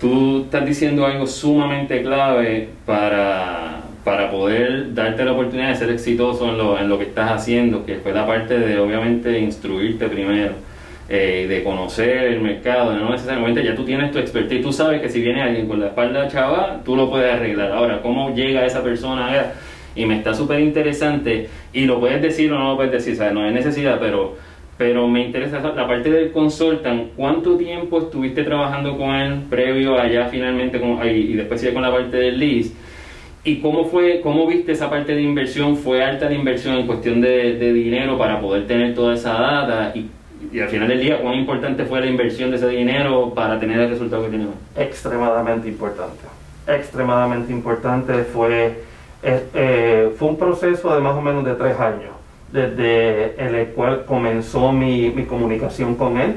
tú estás diciendo algo sumamente clave para, para poder darte la oportunidad de ser exitoso en lo, en lo que estás haciendo, que fue la parte de obviamente instruirte primero. Eh, de conocer el mercado, no necesariamente ya tú tienes tu expertise, tú sabes que si viene alguien con la espalda chava, tú lo puedes arreglar. Ahora, ¿cómo llega esa persona? Y me está súper interesante, y lo puedes decir o no lo puedes decir, ¿sabes? no hay necesidad, pero pero me interesa la parte del consultant. ¿Cuánto tiempo estuviste trabajando con él previo allá finalmente con, y después sigue con la parte del lease? ¿Y cómo fue, cómo viste esa parte de inversión? ¿Fue alta la inversión en cuestión de, dinero para poder tener toda esa data? Y, al final del día, ¿cuán importante fue la inversión de ese dinero para tener el resultado que tenemos?
Extremadamente importante. Extremadamente importante. Fue, eh, eh, fue un proceso de más o menos de tres años desde el cual comenzó mi, mi, comunicación con él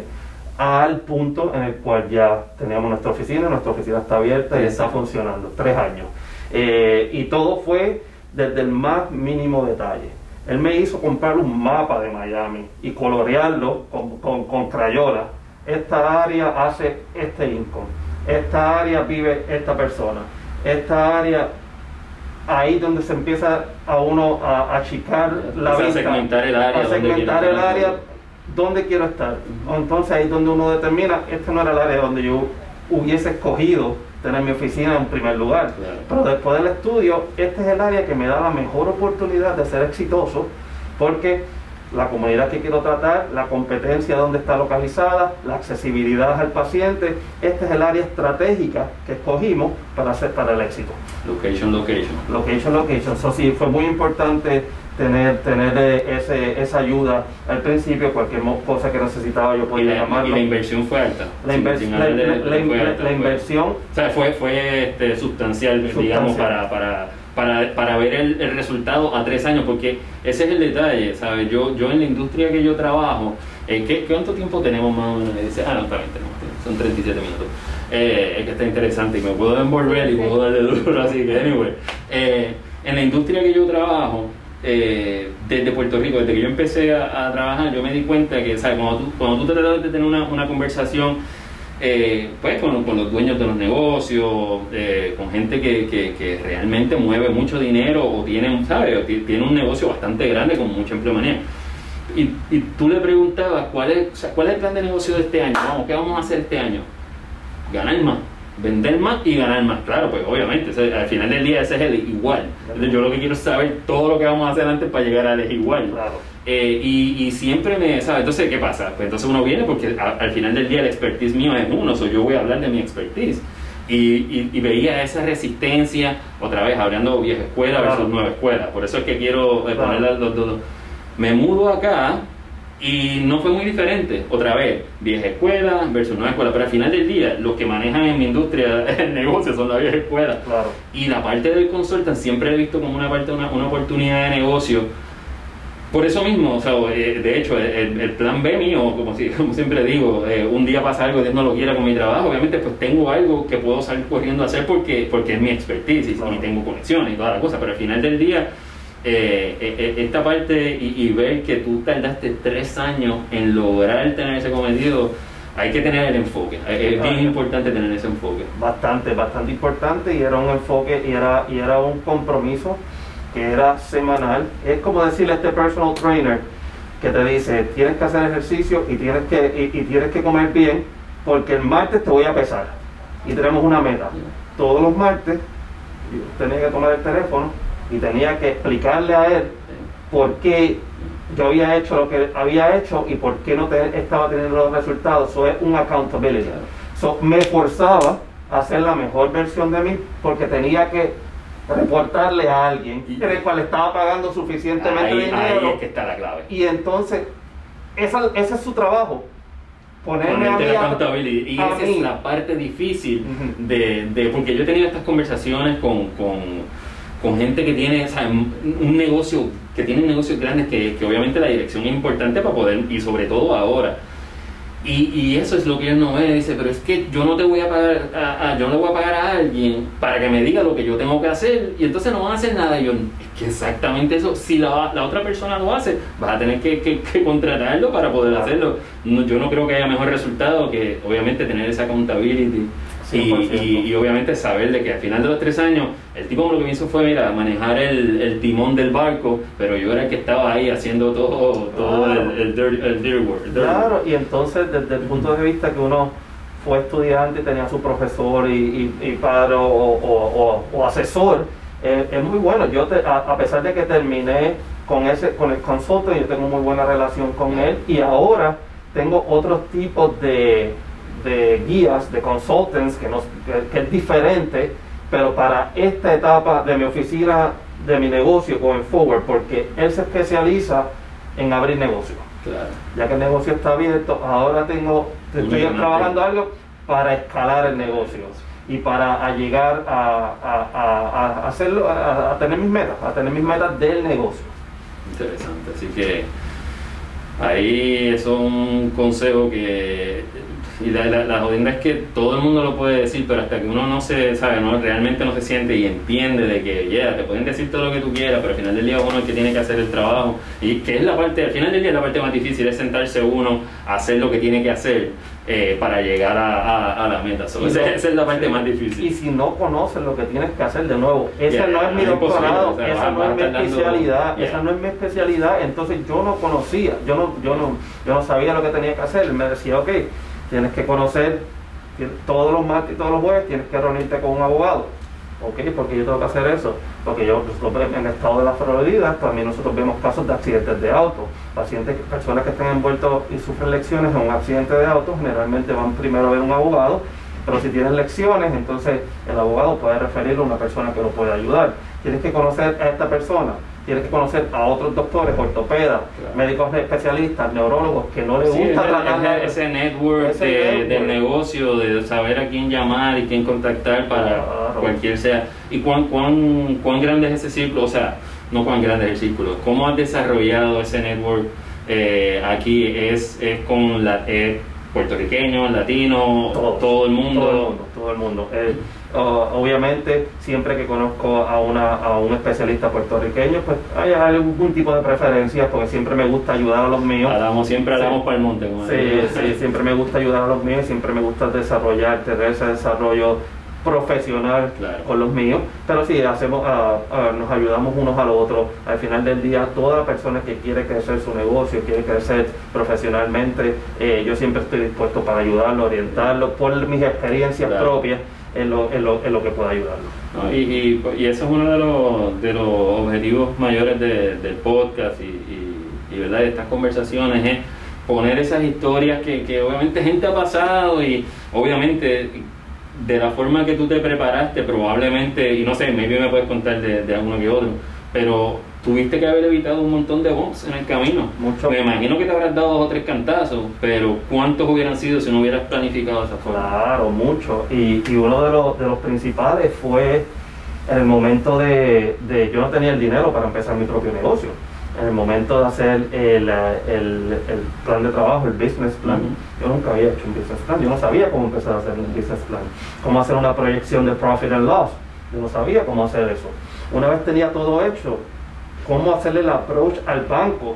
al punto en el cual ya teníamos nuestra oficina, nuestra oficina está abierta y está funcionando, tres años. Eh, y todo fue desde el más mínimo detalle. Él me hizo comprar un mapa de Miami y colorearlo con, con, con crayola. Esta área hace este income, esta área vive esta persona, esta área ahí donde se empieza a uno a achicar la vista, a
segmentar el área,
a segmentar el área donde quiero estar. Entonces ahí es donde uno determina, este no era el área donde yo hubiese escogido tener mi oficina en primer lugar. Pero después del estudio, este es el área que me da la mejor oportunidad de ser exitoso porque la comunidad que quiero tratar, la competencia donde está localizada, la accesibilidad al paciente. Este es el área estratégica que escogimos para hacer para el éxito.
Location, location.
Location, location. Eso sí, fue muy importante tener, tener ese, esa ayuda al principio, cualquier cosa que necesitaba yo podía llamar.
Y la inversión fue alta.
La, la, inversión.
O sea, fue, fue este, sustancial, digamos, para, para para, para ver el, el, resultado a tres años, porque ese es el detalle, ¿sabes? Yo, yo en la industria que yo trabajo, eh, ¿qué, ¿cuánto tiempo tenemos más o menos? Dice, ah, no, está bien, tenemos, son 37 minutos. eh, es que está interesante y me puedo envolver y puedo darle duro, así que, anyway. Eh, en la industria que yo trabajo, eh, desde Puerto Rico, desde que yo empecé a, trabajar, yo me di cuenta que, ¿sabes? Cuando tú, cuando tú tratas de tener una, una conversación eh, pues con, los dueños de los negocios, eh, con gente que, que, realmente mueve mucho dinero o tiene, ¿sabes? tiene un negocio bastante grande con mucha empleomanía. Y, y tú le preguntabas, ¿cuál es, ¿cuál es el plan de negocio de este año? Vamos, ¿qué vamos a hacer este año? Ganar más, vender más y ganar más. Claro, pues obviamente, al final del día ese es el igual. Entonces, yo lo que quiero es saber todo lo que vamos a hacer antes para llegar al igual. Claro. Eh, y, siempre me, ¿sabes? Entonces, ¿qué pasa? Pues entonces uno viene porque al final del día el expertise mío es uno, so yo voy a hablar de mi expertise. Y, y, veía esa resistencia, otra vez hablando vieja escuela versus nueva escuela. Por eso es que quiero eh, poner los dos. Me mudo acá y no fue muy diferente. Otra vez, vieja escuela versus nueva escuela. Pero al final del día, los que manejan en mi industria el negocio son la vieja escuela. Claro. Y la parte del consultant siempre he visto como una parte, una, una oportunidad de negocio por eso mismo, o sea, eh, de hecho, el, plan B mío, como, si, como siempre digo, eh, un día pasa algo, Dios no lo quiera con mi trabajo, obviamente pues tengo algo que puedo salir corriendo a hacer porque, porque es mi expertise y, tengo conexiones y toda la cosa, pero al final del día, eh, esta parte y, ver que tú tardaste tres años en lograr tener ese cometido, hay que tener el enfoque, es bien importante tener ese enfoque.
Bastante, bastante importante y era un enfoque y era, y era un compromiso que era semanal. Es como decirle a este personal trainer que te dice, tienes que hacer ejercicio y tienes que, y, tienes que comer bien, porque el martes te voy a pesar. Y tenemos una meta. Todos los martes tenía que tomar el teléfono y tenía que explicarle a él por qué yo había hecho lo que había hecho y por qué no estaba teniendo los resultados. Eso es un accountability. So, me forzaba a hacer la mejor versión de mí porque tenía que reportarle a alguien y, el cual estaba pagando suficientemente dinero.
Ahí es que está la clave.
Y entonces, esa, ese es su trabajo.
Ponerme a la Y esa es la parte difícil de, de, porque yo he tenido estas conversaciones con, con, con gente que tiene un negocio, que tiene negocios grandes que, que obviamente la dirección es importante para poder, y sobre todo ahora y, y, eso es lo que él no ve, dice, pero es que yo no te voy a pagar, a, yo no le voy a pagar a alguien para que me diga lo que yo tengo que hacer y entonces no van a hacer nada. Y yo, es que exactamente eso, si la, la otra persona lo hace, vas a tener que, que, que contratarlo para poder hacerlo. yo no creo que haya mejor resultado que obviamente tener esa accountability y, obviamente saber de que al final de los tres años, el tipo lo que me hizo fue, mira, manejar el, timón del barco, pero yo era el que estaba ahí haciendo todo, todo el, dirty, work.
claro, y entonces desde el punto de vista que uno fue estudiante y tenía su profesor y, padre o, asesor, eh, es muy bueno. Yo a, pesar de que terminé con ese con el consultor, yo tengo muy buena relación con él y ahora tengo otros tipos de de guías, de consultants, que, nos, que, es diferente, pero para esta etapa de mi oficina, de mi negocio, going forward, porque él se especializa en abrir negocios. Ya que el negocio está abierto, ahora tengo, estoy trabajando algo para escalar el negocio y para llegar a, a, hacerlo, a, tener mis metas, a tener mis metas del negocio.
Interesante, así que ahí es un consejo que y la, la, la, jodienda es que todo el mundo lo puede decir, pero hasta que uno no se sabe, no realmente no se siente y entiende de que, ya, te pueden decir todo lo que tú quieras, pero al final del día uno es el que tiene que hacer el trabajo. Y que es la parte, al final del día la parte más difícil, es sentarse uno a hacer lo que tiene que hacer eh, para llegar a, a, la meta. esa, es la parte más difícil.
Y si no conoces lo que tienes que hacer de nuevo, esa no es mi doctorado, esa no es mi especialidad, esa no es mi especialidad, entonces yo no conocía, yo no, yo no, yo no sabía lo que tenía que hacer, me decía, ok, tienes que conocer todos los martes y todos los jueves, tienes que reunirte con un abogado. ¿Ok? Porque yo tengo que hacer eso. Porque yo, en el estado de la Florida, también nosotros vemos casos de accidentes de auto. Pacientes, personas que están envueltos y sufren lecciones en un accidente de auto, generalmente van primero a ver un abogado, pero si tienen lecciones, entonces el abogado puede referirlo a una persona que lo puede ayudar. Tienes que conocer a esta persona tienes que conocer a otros doctores, ortopedas, médicos especialistas, neurólogos que no les gusta
tratar ese, network, del negocio, de saber a quién llamar y quién contactar para cualquier sea. ¿Y cuán, cuán, cuán grande es ese círculo? O sea, no cuán grande es el círculo. ¿Cómo has desarrollado ese network eh, aquí? ¿Es, es con la... puertorriqueños, latinos,
Todos,
todo el mundo.
Todo el mundo, todo el mundo. Eh, obviamente, siempre que conozco a, una, a un especialista puertorriqueño, pues hay algún tipo de preferencia, porque siempre me gusta ayudar a los míos.
Siempre hablamos
Sí.
para el monte.
Sí, sí, siempre me gusta ayudar a los míos, siempre me gusta desarrollar, tener ese desarrollo profesional
Claro.
con los míos, pero sí, hacemos, ah, ah, nos ayudamos unos a los otros. Al final del día, toda persona que quiere crecer su negocio, quiere crecer profesionalmente, eh, yo siempre estoy dispuesto para ayudarlo, orientarlo, por mis experiencias
Claro.
propias en lo, en, lo, en lo que pueda ayudarlo.
¿no? Y, y, y eso es uno de los, de los objetivos mayores de- del podcast y, y, y, ¿verdad? de estas conversaciones es poner esas historias que, que obviamente gente ha pasado y obviamente de la forma que tú te preparaste probablemente, y no sé, maybe me puedes contar de, de alguno que otro, pero tuviste que haber evitado un montón de bumps en el camino.
Mucho.
Me imagino que te habrás dado dos o tres cantazos, pero ¿cuántos hubieran sido si no hubieras planificado esa forma?
Claro, mucho. Y, y uno de los, de los principales fue en el momento de, de- Yo no tenía el dinero para empezar mi propio negocio. En el momento de hacer el, el- el plan de trabajo, el business plan,
Ujú.
yo nunca había hecho un business plan. Yo no sabía cómo empezar a hacer un business plan. Cómo hacer una proyección de profit and loss. Yo no sabía cómo hacer eso. Una vez tenía todo hecho, cómo hacerle el approach al banco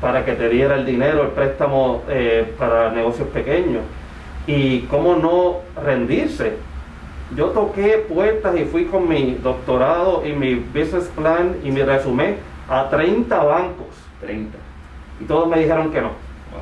para que te diera el dinero, el préstamo eh, para negocios pequeños y cómo no rendirse. Yo toqué puertas y fui con mi doctorado y mi business plan y mi resumen a 30 bancos
30.
y todos me dijeron que no.
Wow.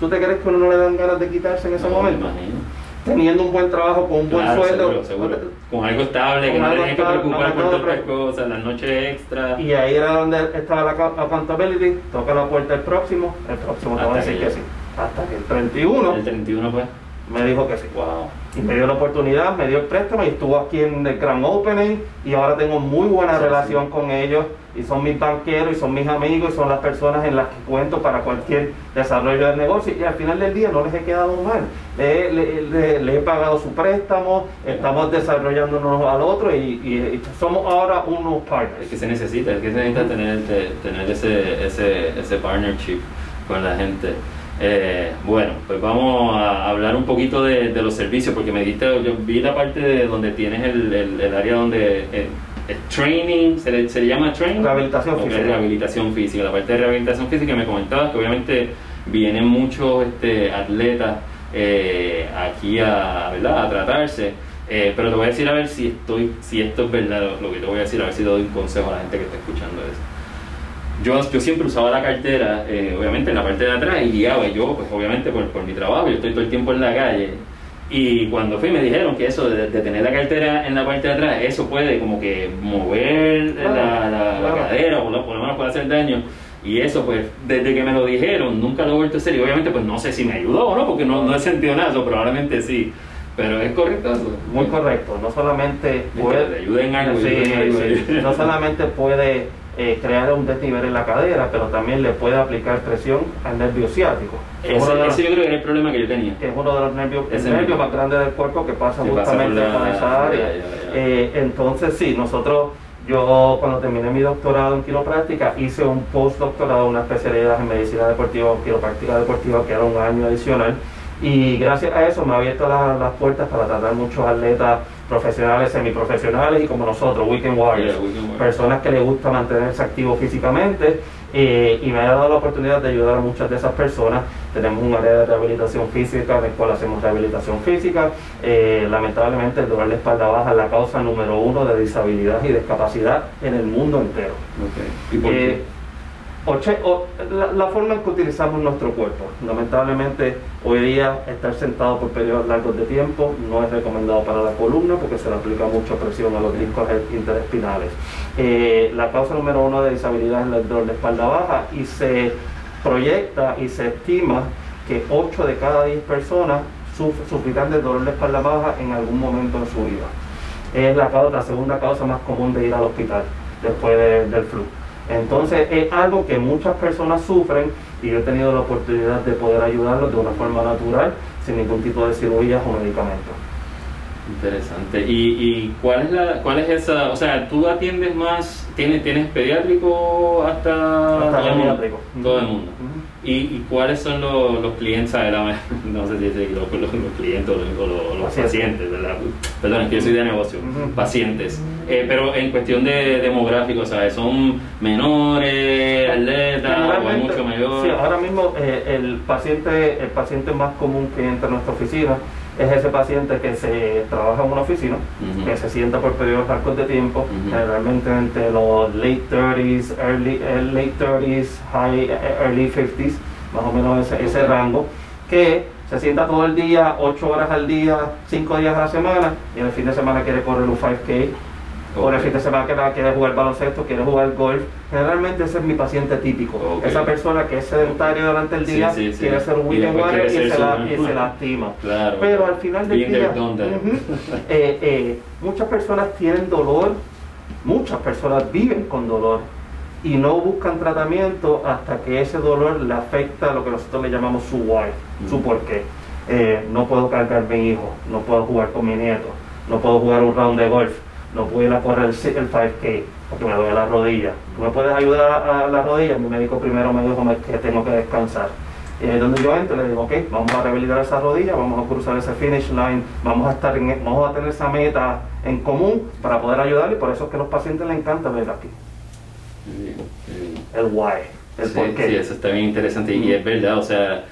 ¿Tú te crees que uno no le dan ganas de quitarse en ese
No,
momento?
me imagino.
Teniendo un buen trabajo con un buen sueldo.
seguro, seguro. Con algo estable, que no tienes que preocupar
no,
por otras cosas, las noches extra.
Y ahí era donde estaba la accountability, toca la puerta el próximo, el próximo te va a decir
que
que sí. Hasta que el 31
El 31 fue.
me dijo que sí.
Wow.
Y me dio la oportunidad, me dio el préstamo y estuvo aquí en el Grand Opening y ahora tengo muy buena
Sí,
relación
sí.
con ellos y son mis banqueros y son mis amigos y son las personas en las que cuento para cualquier desarrollo del negocio y al final del día no les he quedado mal. Le, le- le- le he pagado su préstamo, estamos desarrollándonos al otro y, somos ahora unos
Es
partners.
que se necesita, es que se necesita tener, te- tener ese, ese, ese partnership con la gente. Eh, bueno, pues vamos a hablar un poquito de, los servicios, porque me diste, yo vi la parte de donde tienes el, el, el área donde eh, el training, ¿se le, se le llama training?
Rehabilitación física.
rehabilitación física, la parte de rehabilitación física me comentabas que obviamente vienen muchos este, atletas eh, aquí a, ¿verdad? a tratarse. Eh, pero te voy a decir a ver si estoy, si esto es verdad lo, que te voy a decir, a ver si te doy un consejo a la gente que está escuchando eso. Yo, yo siempre usaba la cartera, eh, obviamente en la parte de atrás, y guiaba yo, pues obviamente por, por mi trabajo, yo estoy todo el tiempo en la calle. Y cuando fui me dijeron que eso de, de tener la cartera en la parte de atrás, eso puede como que mover
Claro,
la, la- la
claro.
cadera, o por lo menos puede hacer daño. Y eso, pues, desde que me lo dijeron, nunca lo he vuelto a hacer. Y obviamente, pues no sé si me ayudó o no, porque no, no he sentido nada, eso probablemente sí. Pero es correcto eso.
Muy correcto, no solamente puede,
ayuden algo.
Sí,
ahí.
sí. no solamente puede eh, crear un desnivel en la cadera, pero también le puede aplicar presión al nervio ciático. es
Ese,
los-
ese yo creo que era el problema que yo tenía.
que es uno de los nervios, el nervio más grande del cuerpo que pasa
Que pasa
justamente
por la-
esa área.
ya, ya, ya.
Eh, entonces sí, nosotros, yo cuando terminé mi doctorado en quiropráctica, hice un postdoctorado, una especialidad en medicina deportiva o quiropráctica deportiva, que era un año adicional. Y gracias a eso me ha abierto la- las puertas para tratar muchos atletas profesionales, semiprofesionales y como nosotros, Weekend Warriors
Yeah, Weekend Warriors.
personas que les gusta mantenerse activos físicamente eh, y me ha dado la oportunidad de ayudar a muchas de esas personas. Tenemos un área de rehabilitación física en el cual hacemos rehabilitación física. Eh, lamentablemente el dolor de espalda baja es la causa número uno de disabilidad y discapacidad en el mundo entero.
Ok. ¿Y por qué?
Eh, la, forma en que utilizamos nuestro cuerpo. Lamentablemente, hoy día estar sentado por periodos largos de tiempo no es recomendado para la columna porque se le aplica mucha presión a los discos interespinales. Eh, la causa número uno de disabilidad es el dolor de espalda baja y se proyecta y se estima que 8 de cada 10 personas suf- sufrirán de dolor de espalda baja en algún momento en su vida. Es la, segunda causa más común de ir al hospital después de- del flu. Entonces es algo que muchas personas sufren y yo he tenido la oportunidad de poder ayudarlos de una forma natural, sin ningún tipo de cirugías o medicamentos.
Interesante. ¿Y, y cuál es la cuál es esa, o sea, tú atiendes más, tienes, tienes pediátrico hasta,
Hasta
todo, el mundo, todo el mundo? ¿Y, y cuáles son los, los clientes, no sé si decir los, los, los clientes o los,
Pacientes.
¿verdad? Perdón, es que yo soy de negocio, pacientes. Eh, pero en cuestión de demográfico, ¿sabes? ¿Son menores, atletas o
Generalmente,
mucho mayor?
Sí, ahora mismo eh, el, paciente, el paciente más común que entra a nuestra oficina es ese paciente que se trabaja en una oficina, que se sienta por periodos largos de tiempo, generalmente entre los late 30s, early, eh, late 30s, high, eh, early 50s, más o menos ese, ese rango, que se sienta todo el día, 8 horas al día, 5 días a la semana, y en el fin de semana quiere correr un 5K, o en el fin de semana quiere, quiere jugar baloncesto, quiere jugar golf. Generalmente ese es mi paciente típico. Esa persona que es sedentario durante el
Sí,
día,
sí, sí.
quiere hacer un
Y
weekend warrior y,
quiere
se,
ser
la- y se lastima.
Claro.
Pero al final del día, eh, eh, muchas personas tienen dolor, muchas personas viven con dolor y no buscan tratamiento hasta que ese dolor le afecta a lo que nosotros le llamamos su why, su
Mm.
porqué. Eh, no puedo cargar mi hijo, no puedo jugar con mi nieto, no puedo jugar un round de golf, no puedo ir a correr el, el 5K porque me duele la rodilla. ¿Tú me puedes ayudar a, a la rodilla? Mi médico primero me dijo que tengo que descansar. Y ahí es donde yo entro, le digo, ok, vamos a rehabilitar esa rodilla, vamos a cruzar ese finish line, vamos a estar en, vamos a tener esa meta en común para poder ayudar y por eso es que a los pacientes les encanta ver aquí. El why, el
sí,
por qué.
sí, eso está bien interesante y es verdad, o sea,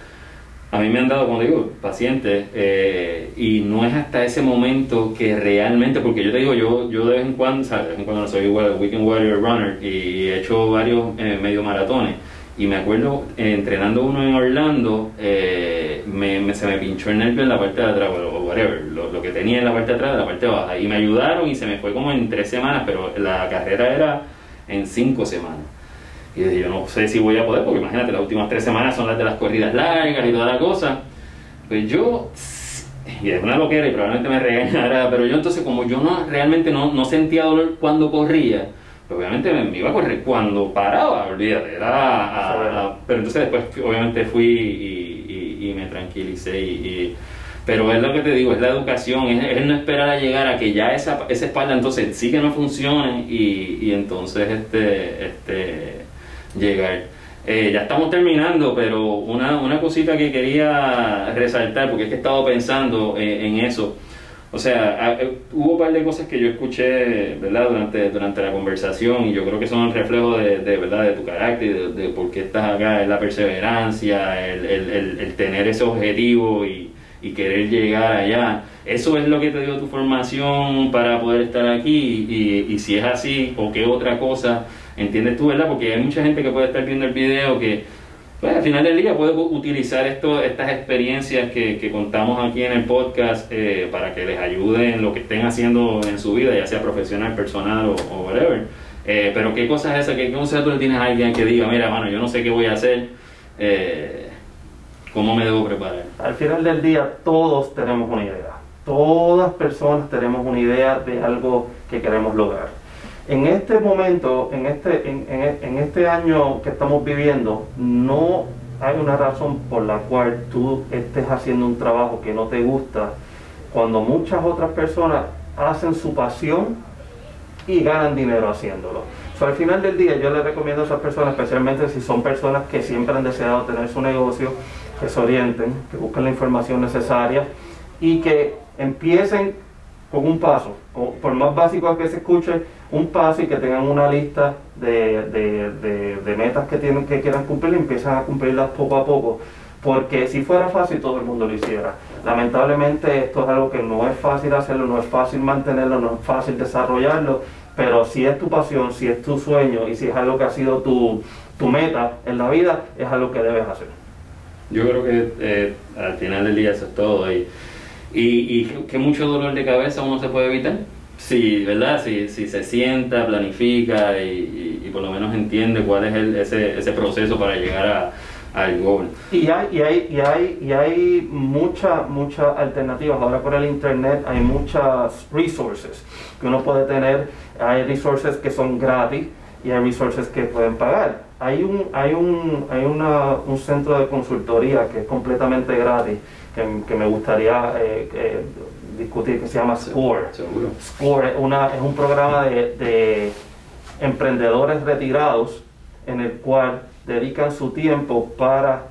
a mí me han dado, como digo, pacientes eh, y no es hasta ese momento que realmente, porque yo te digo, yo, yo de vez en cuando, ¿sabes? de vez en cuando soy igual Weekend Warrior Runner y he hecho varios eh, medio maratones y me acuerdo eh, entrenando uno en Orlando, eh, me, me- se me pinchó el nervio en la parte de atrás o whatever, lo, que tenía en la parte de atrás, de la parte baja y me ayudaron y se me fue como en tres semanas, pero la carrera era en cinco semanas. Y yo dije, yo no sé si voy a poder, porque imagínate, las últimas tres semanas son las de las corridas largas y toda la cosa. Pues yo, y es una loquera y probablemente me regañara, pero yo entonces como yo no realmente no, no sentía dolor cuando corría, pues obviamente me, iba a correr cuando paraba, olvídate, era a- a- pero entonces después obviamente fui y, y- y me tranquilicé y, y- pero es lo que te digo, es la educación, es, es no esperar a llegar a que ya esa, esa espalda entonces sí que no funcione y, y entonces este, este llegar. Eh, ya estamos terminando, pero una, una cosita que quería resaltar, porque es que he estado pensando en eso. O sea, eh, hubo un par de cosas que yo escuché, ¿verdad? Durante, durante la conversación y yo creo que son reflejo de, ¿verdad? De tu carácter, de, de por qué estás acá, es la perseverancia, el, el, el, el tener ese objetivo y, y querer llegar allá. Eso es lo que te dio tu formación para poder estar aquí y, y si es así o qué otra cosa, entiendes tú, ¿verdad? Porque hay mucha gente que puede estar viendo el video que pues, al final del día puede utilizar esto, estas experiencias que, que contamos aquí en el podcast eh, para que les ayude en lo que estén haciendo en su vida, ya sea profesional, personal o, o whatever. Eh, pero qué cosa es esa, qué consejo tú le tienes a alguien que diga, mira, mano, yo no sé qué voy a hacer, eh, ¿cómo me debo preparar?
Al final del día todos tenemos una idea. Todas personas tenemos una idea de algo que queremos lograr. En este momento, en este, en, este año que estamos viviendo, no hay una razón por la cual tú estés haciendo un trabajo que no te gusta cuando muchas otras personas hacen su pasión y ganan dinero haciéndolo. So, al final del día yo les recomiendo a esas personas, especialmente si son personas que siempre han deseado tener su negocio, que se orienten, que busquen la información necesaria y que empiecen con un paso, o por más básico que se escuche, un paso y que tengan una lista de, de- de- metas que, tienen, que quieran cumplir y empiezan a cumplirlas poco a poco. Porque si fuera fácil todo el mundo lo hiciera. Lamentablemente esto es algo que no es fácil hacerlo, no es fácil mantenerlo, no es fácil desarrollarlo, pero si es tu pasión, si es tu sueño y si es algo que ha sido tu, tu meta en la vida, es algo que debes hacer.
Yo creo que eh, al final del día eso es todo. Y, y, y que- mucho dolor de cabeza uno se puede evitar. Si, ¿verdad? Si, si se sienta, planifica y, y- y por lo menos entiende cuál es el, ese, ese proceso para llegar a- al gol.
Y hay, y hay, y hay, y hay muchas muchas alternativas. Ahora por el internet hay muchas resources que uno puede tener. Hay resources que son gratis y hay resources que pueden pagar. Hay un, hay un, hay una, un centro de consultoría que es completamente gratis, que, que me gustaría eh, eh, discutir, que se llama SCORE.
Seguro.
SCORE es, una, es un programa de, de emprendedores retirados en el cual dedican su tiempo para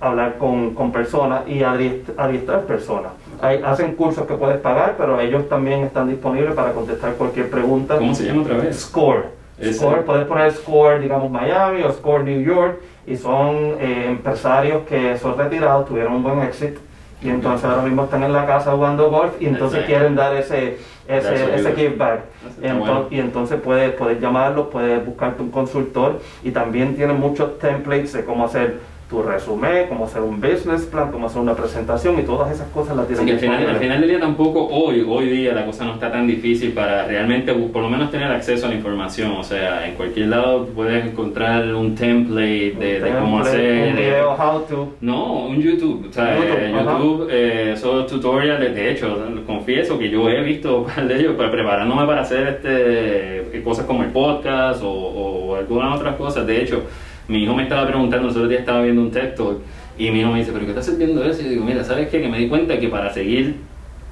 hablar con, con personas y adiest- adiestrar personas. Hay- hacen cursos que puedes pagar, pero ellos también están disponibles para contestar cualquier pregunta.
¿Cómo se llama otra vez?
Score.
Ese.
Score, puedes poner Score, digamos, Miami o Score New York, y son eh, empresarios que son retirados, tuvieron un buen éxito, y entonces ahora mismo están en la casa jugando golf, y entonces
Exacto.
quieren dar ese, ese, ese give back.
Bueno.
Y entonces puedes, puedes llamarlos, puedes buscarte un consultor, y también tienen muchos templates de cómo hacer tu resumen, cómo hacer un business plan, cómo hacer una presentación, y todas esas cosas las
Así
tienen
que al final, al final del día tampoco hoy, hoy día la cosa no está tan difícil para realmente por lo menos tener acceso a la información. O sea, en cualquier lado puedes encontrar un template de, de cómo hacer.
un video how to.
No, un YouTube. O sea,
YouTube,
eh. YouTube, eh, esos tutoriales, de hecho, confieso que yo he visto un par de ellos para preparándome para hacer este cosas como el podcast o, o algunas otras cosas. De hecho, mi hijo me estaba preguntando, el otro día estaba viendo un texto y mi hijo me dice, ¿pero qué estás viendo eso? Y yo digo, mira, ¿sabes qué? Que me di cuenta que para seguir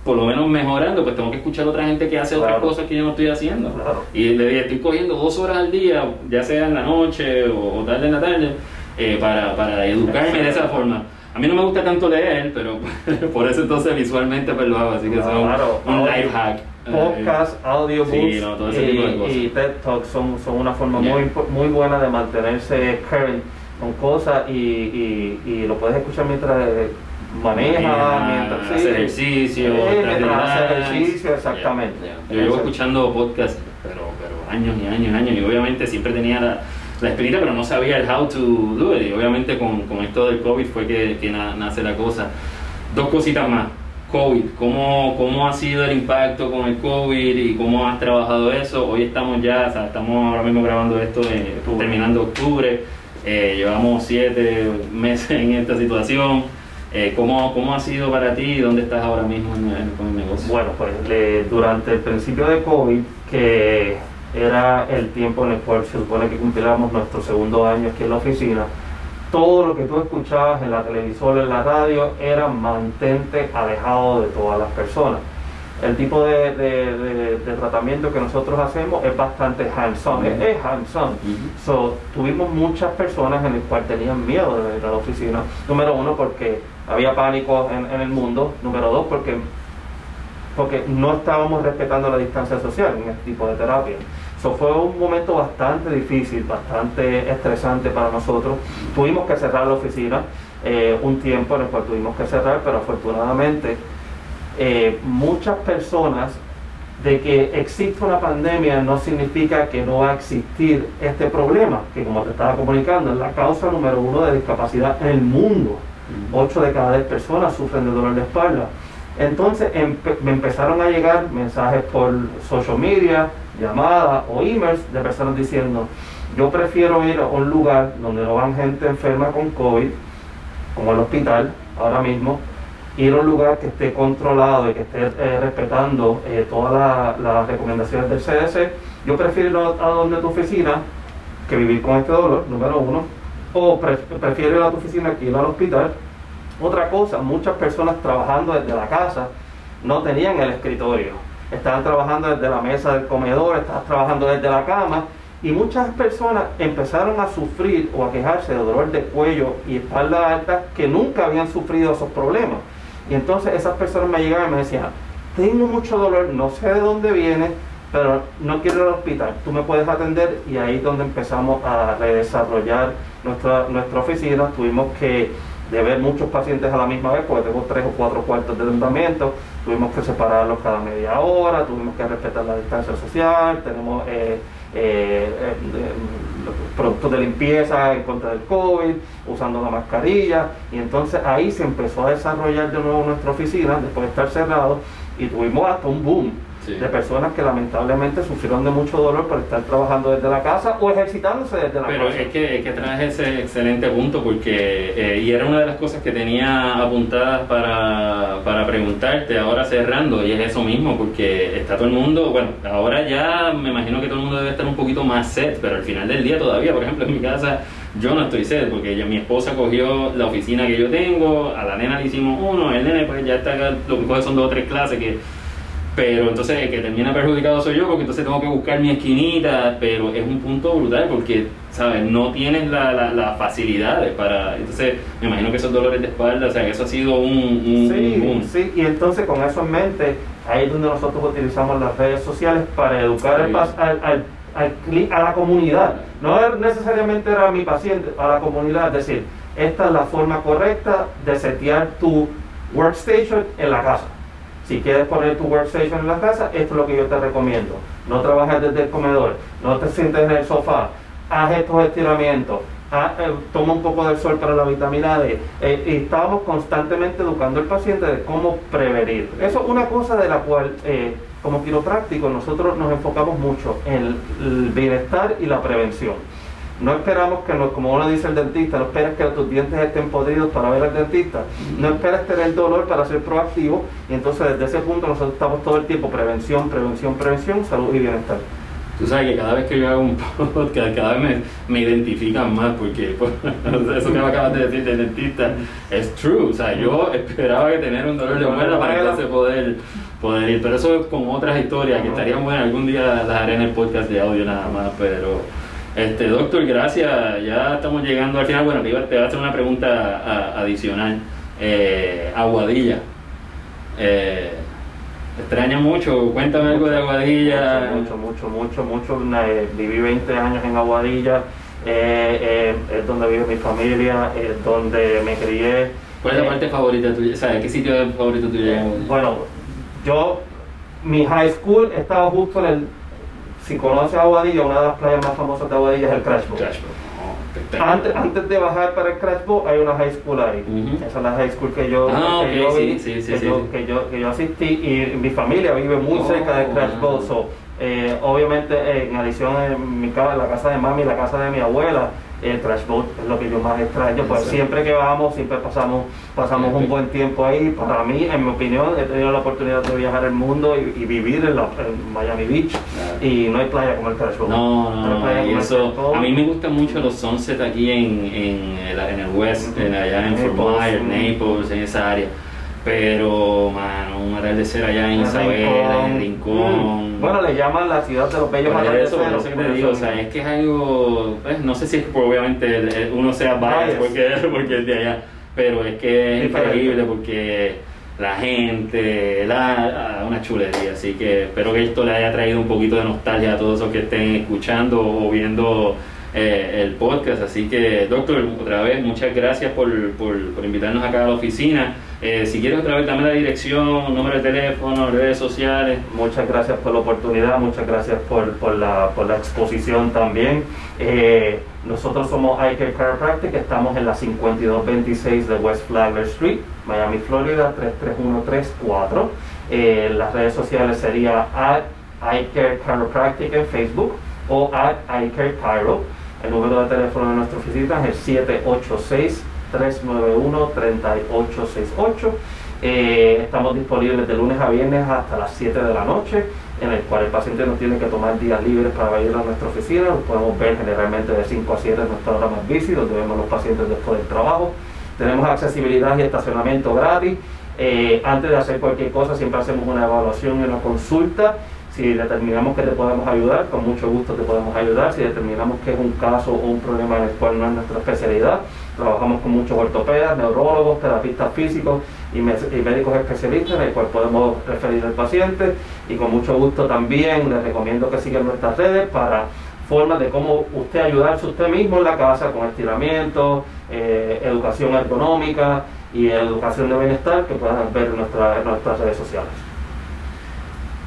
por lo menos mejorando, pues tengo que escuchar a otra gente que hace otras cosas que yo no estoy haciendo.
Claro.
Y le dije, estoy cogiendo dos horas al día, ya sea en la noche o, o tarde en la tarde, eh, para, para educarme de esa forma. A mí no me gusta tanto leer, pero por eso entonces visualmente pues lo hago, así que
Claro,
un
audio-
life hack. Eh,
Podcast, audiobooks
Sí, no, todo ese
y,
tipo de cosas.
y TED Talks son, son una forma
Yeah.
muy, muy buena de mantenerse current con cosas y, y, y lo puedes escuchar mientras
Maneja,
mientras
hace ejercicio,
Sí,
mientras
mientras hace ejercicio, exactamente.
Yeah, yeah. Yo llevo escuchando podcast, pero, pero años y años y años, y obviamente siempre tenía la, la espinita, pero no sabía el how to do it. Y obviamente con, con esto del COVID fue que, que na- nace la cosa. Dos cositas más. COVID, ¿cómo, ¿cómo ha sido el impacto con el COVID y cómo has trabajado eso? Hoy estamos ya, o sea, estamos ahora mismo grabando esto eh, terminando octubre, eh, llevamos siete meses en esta situación. Eh, ¿cómo, ¿Cómo ha sido para ti y dónde estás ahora mismo en, en- con el negocio?
Bueno, pues le- durante el principio de COVID, que era el tiempo en el cual se supone que cumplíamos nuestro segundo año aquí en la oficina, todo lo que tú escuchabas en la televisora, en la radio, era mantente alejado de todas las personas. El tipo de, de- de- de tratamiento que nosotros hacemos es bastante hands-on, es, es hands-on. So, tuvimos muchas personas en el cual tenían miedo de venir a la oficina. Número uno, porque había pánico en, en el mundo. Número dos, porque, porque no estábamos respetando la distancia social en este tipo de terapia. So, fue un momento bastante difícil, bastante estresante para nosotros. Tuvimos que cerrar la oficina eh, un tiempo en el cual tuvimos que cerrar, pero afortunadamente eh, muchas personas de que existe una pandemia no significa que no va a existir este problema, que como te estaba comunicando, es la causa número uno de discapacidad en el mundo. 8 de cada 10 personas sufren de dolor de espalda. Entonces empe- me empezaron a llegar mensajes por social media, llamadas o emails de personas diciendo, yo prefiero ir a un lugar donde no van gente enferma con COVID, como el hospital ahora mismo, ir a un lugar que esté controlado y que esté eh, respetando eh, todas la- las recomendaciones del CDC, yo prefiero ir a, a donde tu oficina que vivir con este dolor, número uno, o pre- prefiero ir a tu oficina que ir al hospital. Otra cosa, muchas personas trabajando desde la casa no tenían el escritorio, estaban trabajando desde la mesa del comedor, estaban trabajando desde la cama y muchas personas empezaron a sufrir o a quejarse de dolor de cuello y espalda alta que nunca habían sufrido esos problemas. Y entonces esas personas me llegaban y me decían, tengo mucho dolor, no sé de dónde viene, pero no quiero ir al hospital, tú me puedes atender y ahí es donde empezamos a redesarrollar nuestra, nuestra oficina, tuvimos que de ver muchos pacientes a la misma vez, porque tengo tres o cuatro cuartos de tratamiento, tuvimos que separarlos cada media hora, tuvimos que respetar la distancia social, tenemos eh, eh, eh, productos de limpieza en contra del COVID, usando la mascarilla, y entonces ahí se empezó a desarrollar de nuevo nuestra oficina, después de estar cerrado, y tuvimos hasta un boom. De personas que lamentablemente sufrieron de mucho dolor por estar trabajando desde la casa o ejercitándose desde la
Pero
casa.
es que, es que traes ese excelente punto porque, eh, y era una de las cosas que tenía apuntadas para, para preguntarte ahora cerrando, y es eso mismo, porque está todo el mundo, bueno, ahora ya me imagino que todo el mundo debe estar un poquito más set, pero al final del día todavía, por ejemplo, en mi casa yo no estoy set, porque ella, mi esposa cogió la oficina que yo tengo, a la nena le hicimos uno, el nene pues ya está acá, lo que coge son dos o tres clases que pero entonces el que termina perjudicado soy yo porque entonces tengo que buscar mi esquinita, pero es un punto brutal porque, ¿sabes? No tienes las la, la facilidades para... Entonces me imagino que esos dolores de espalda, o sea, que eso ha sido un... un
Sí,
un
sí, y entonces con eso en mente, ahí es donde nosotros utilizamos las redes sociales para educar al
Sí.
al- al- a la comunidad. No es necesariamente era mi paciente, a la comunidad. Es decir, esta es la forma correcta de setear tu workstation en la casa. Si quieres poner tu workstation en la casa, esto es lo que yo te recomiendo. No trabajes desde el comedor, no te sientes en el sofá, haz estos estiramientos, eh, toma un poco del sol para la vitamina D. Eh, y estábamos constantemente educando al paciente de cómo prevenir. Eso es una cosa de la cual, eh, como quiropráctico, nosotros nos enfocamos mucho en el bienestar y la prevención. No esperamos que, nos, como uno dice el dentista, no esperes que tus dientes estén podridos para ver al dentista. No esperes tener dolor para ser proactivo. Y entonces desde ese punto nosotros estamos todo el tiempo prevención, prevención, prevención, salud y bienestar.
Tú sabes que cada vez que yo hago un podcast, cada vez me, me identifican más porque pues, eso que me acabas de decir del dentista es true. O sea, yo esperaba que tener un dolor de muela para entonces poder, poder ir. Pero eso es con otras historias que estarían buenas. Algún día las haré en el podcast de audio nada más. Pero, este doctor, gracias. Ya estamos llegando al final. Bueno, te, iba, te voy a hacer una pregunta a- adicional. Eh, Aguadilla. Eh, ¿te extraña mucho? Cuéntame algo de Aguadilla.
Mucho, mucho, mucho, mucho. Eh, viví 20 años en Aguadilla. eh, eh, es donde vive mi familia, es donde me crié.
¿Cuál es la parte favorita tuya? O sea, ¿qué sitio es favorito tuyo?
Bueno, yo, mi high school estaba justo en el, si conoces Aguadilla, una de las playas más famosas de Aguadilla es el Crash Bowl.
Oh.
Antes, antes de bajar para el Crash Bowl hay una high school ahí. Esa es la high school que yo,
Ah,
que yo
sí,
vi,
sí, sí,
que, yo,
sí.
que yo- que yo asistí y mi familia vive muy
Oh,
cerca del Crash Bowl.
wow.
so, eh, obviamente, eh, en adición en mi casa, la casa de mami y la casa de mi abuela, el Crash Boat es lo que yo más extraño. Pues siempre que vamos, siempre pasamos pasamos un buen tiempo ahí. Para mí, en mi opinión, he tenido la oportunidad de viajar el mundo y, y vivir en, la, en Miami Beach.
Claro.
Y no hay playa como el Crash Boat.
No, no, no, y eso, a mí me gustan mucho los sunset aquí en, en, el, en el West, en, allá en Fort Myers. Naples, en esa área. Pero, mano, un atardecer allá en Isabela, en Rincón.
Mm. Bueno, le llaman la ciudad de los bellos
por
atardeceres,
eso que te digo, o sea, es que es algo, pues, no sé si es por obviamente el- el- uno sea Biased. porque, porque es de allá, pero es que es increíble porque la gente, la, ah, una chulería, así que espero que esto le haya traído un poquito de nostalgia a todos los que estén escuchando o viendo eh, el podcast, así que doctor, otra vez muchas gracias por, por, por invitarnos acá a la oficina, Eh, si quieres otra vez dame la dirección, número de teléfono, redes sociales.
Muchas gracias por la oportunidad, muchas gracias por, la, por la exposición también. Eh, nosotros somos Eye Care Chiropractic, estamos en la 5226 de West Flagler Street, Miami, Florida, 33134. Eh, las redes sociales sería at Eye Care Chiropractic en Facebook o at Eye Care Chiro. El número de teléfono de nuestra oficina es el 786 391-3868. Eh, estamos disponibles de lunes a viernes hasta las 7 de la noche, en el cual el paciente no tiene que tomar días libres para ir a nuestra oficina. Lo podemos ver generalmente de 5 a 7 en nuestra hora bici, donde vemos los pacientes después del trabajo. Tenemos accesibilidad y estacionamiento gratis. Eh, antes de hacer cualquier cosa, siempre hacemos una evaluación y una consulta. Si determinamos que te podemos ayudar, con mucho gusto te podemos ayudar. Si determinamos que es un caso o un problema en el cual no es nuestra especialidad, trabajamos con muchos ortopedas, neurólogos, terapistas físicos y, médicos especialistas en el cual podemos referir al paciente. Y con mucho gusto también les recomiendo que sigan nuestras redes para formas de cómo usted ayudarse usted mismo en la casa con estiramientos, eh, educación ergonómica y educación de bienestar que puedan ver en, en nuestras redes sociales.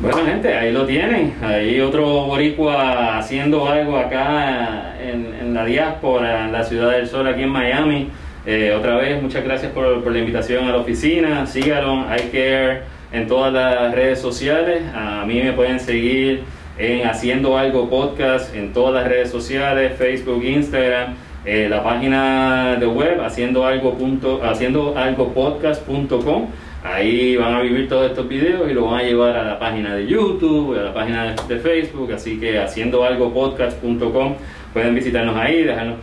Bueno, gente, ahí lo tienen. Ahí otro boricua haciendo algo acá en, la diáspora, en la Ciudad del Sol, aquí en Miami. Eh, otra vez, muchas gracias por, la invitación a la oficina. Síganos, iCare en todas las redes sociales. A mí me pueden seguir en Haciendo Algo Podcast en todas las redes sociales, Facebook, Instagram. Eh, la página de web haciendo algo, haciendo Ahí van a vivir todos estos videos y lo van a llevar a la página de YouTube, a la página de, Facebook, así que haciendo algo podcast.com pueden visitarnos ahí, dejarnos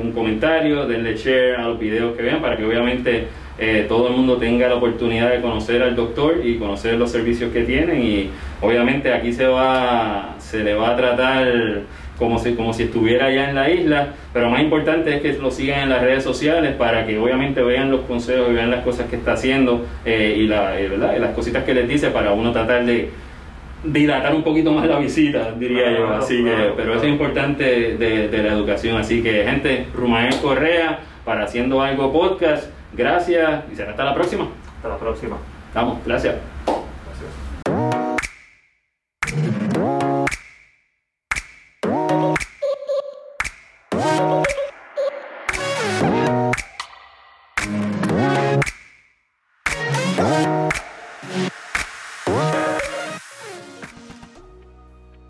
un comentario, denle share a los videos que vean para que obviamente eh, todo el mundo tenga la oportunidad de conocer al doctor y conocer los servicios que tienen y obviamente aquí se va se le va a tratar como si, como si estuviera allá en la isla, pero más importante es que lo sigan en las redes sociales para que obviamente vean los consejos y vean las cosas que está haciendo eh, y, la, eh, ¿verdad? las cositas que les dice para uno tratar de dilatar un poquito más la visita, diría yo. Así que, pero eso es importante de, de, la educación. Así que, gente, Rumael Correa para Haciendo Algo Podcast. Gracias y será hasta la próxima.
Hasta la próxima.
Vamos, gracias.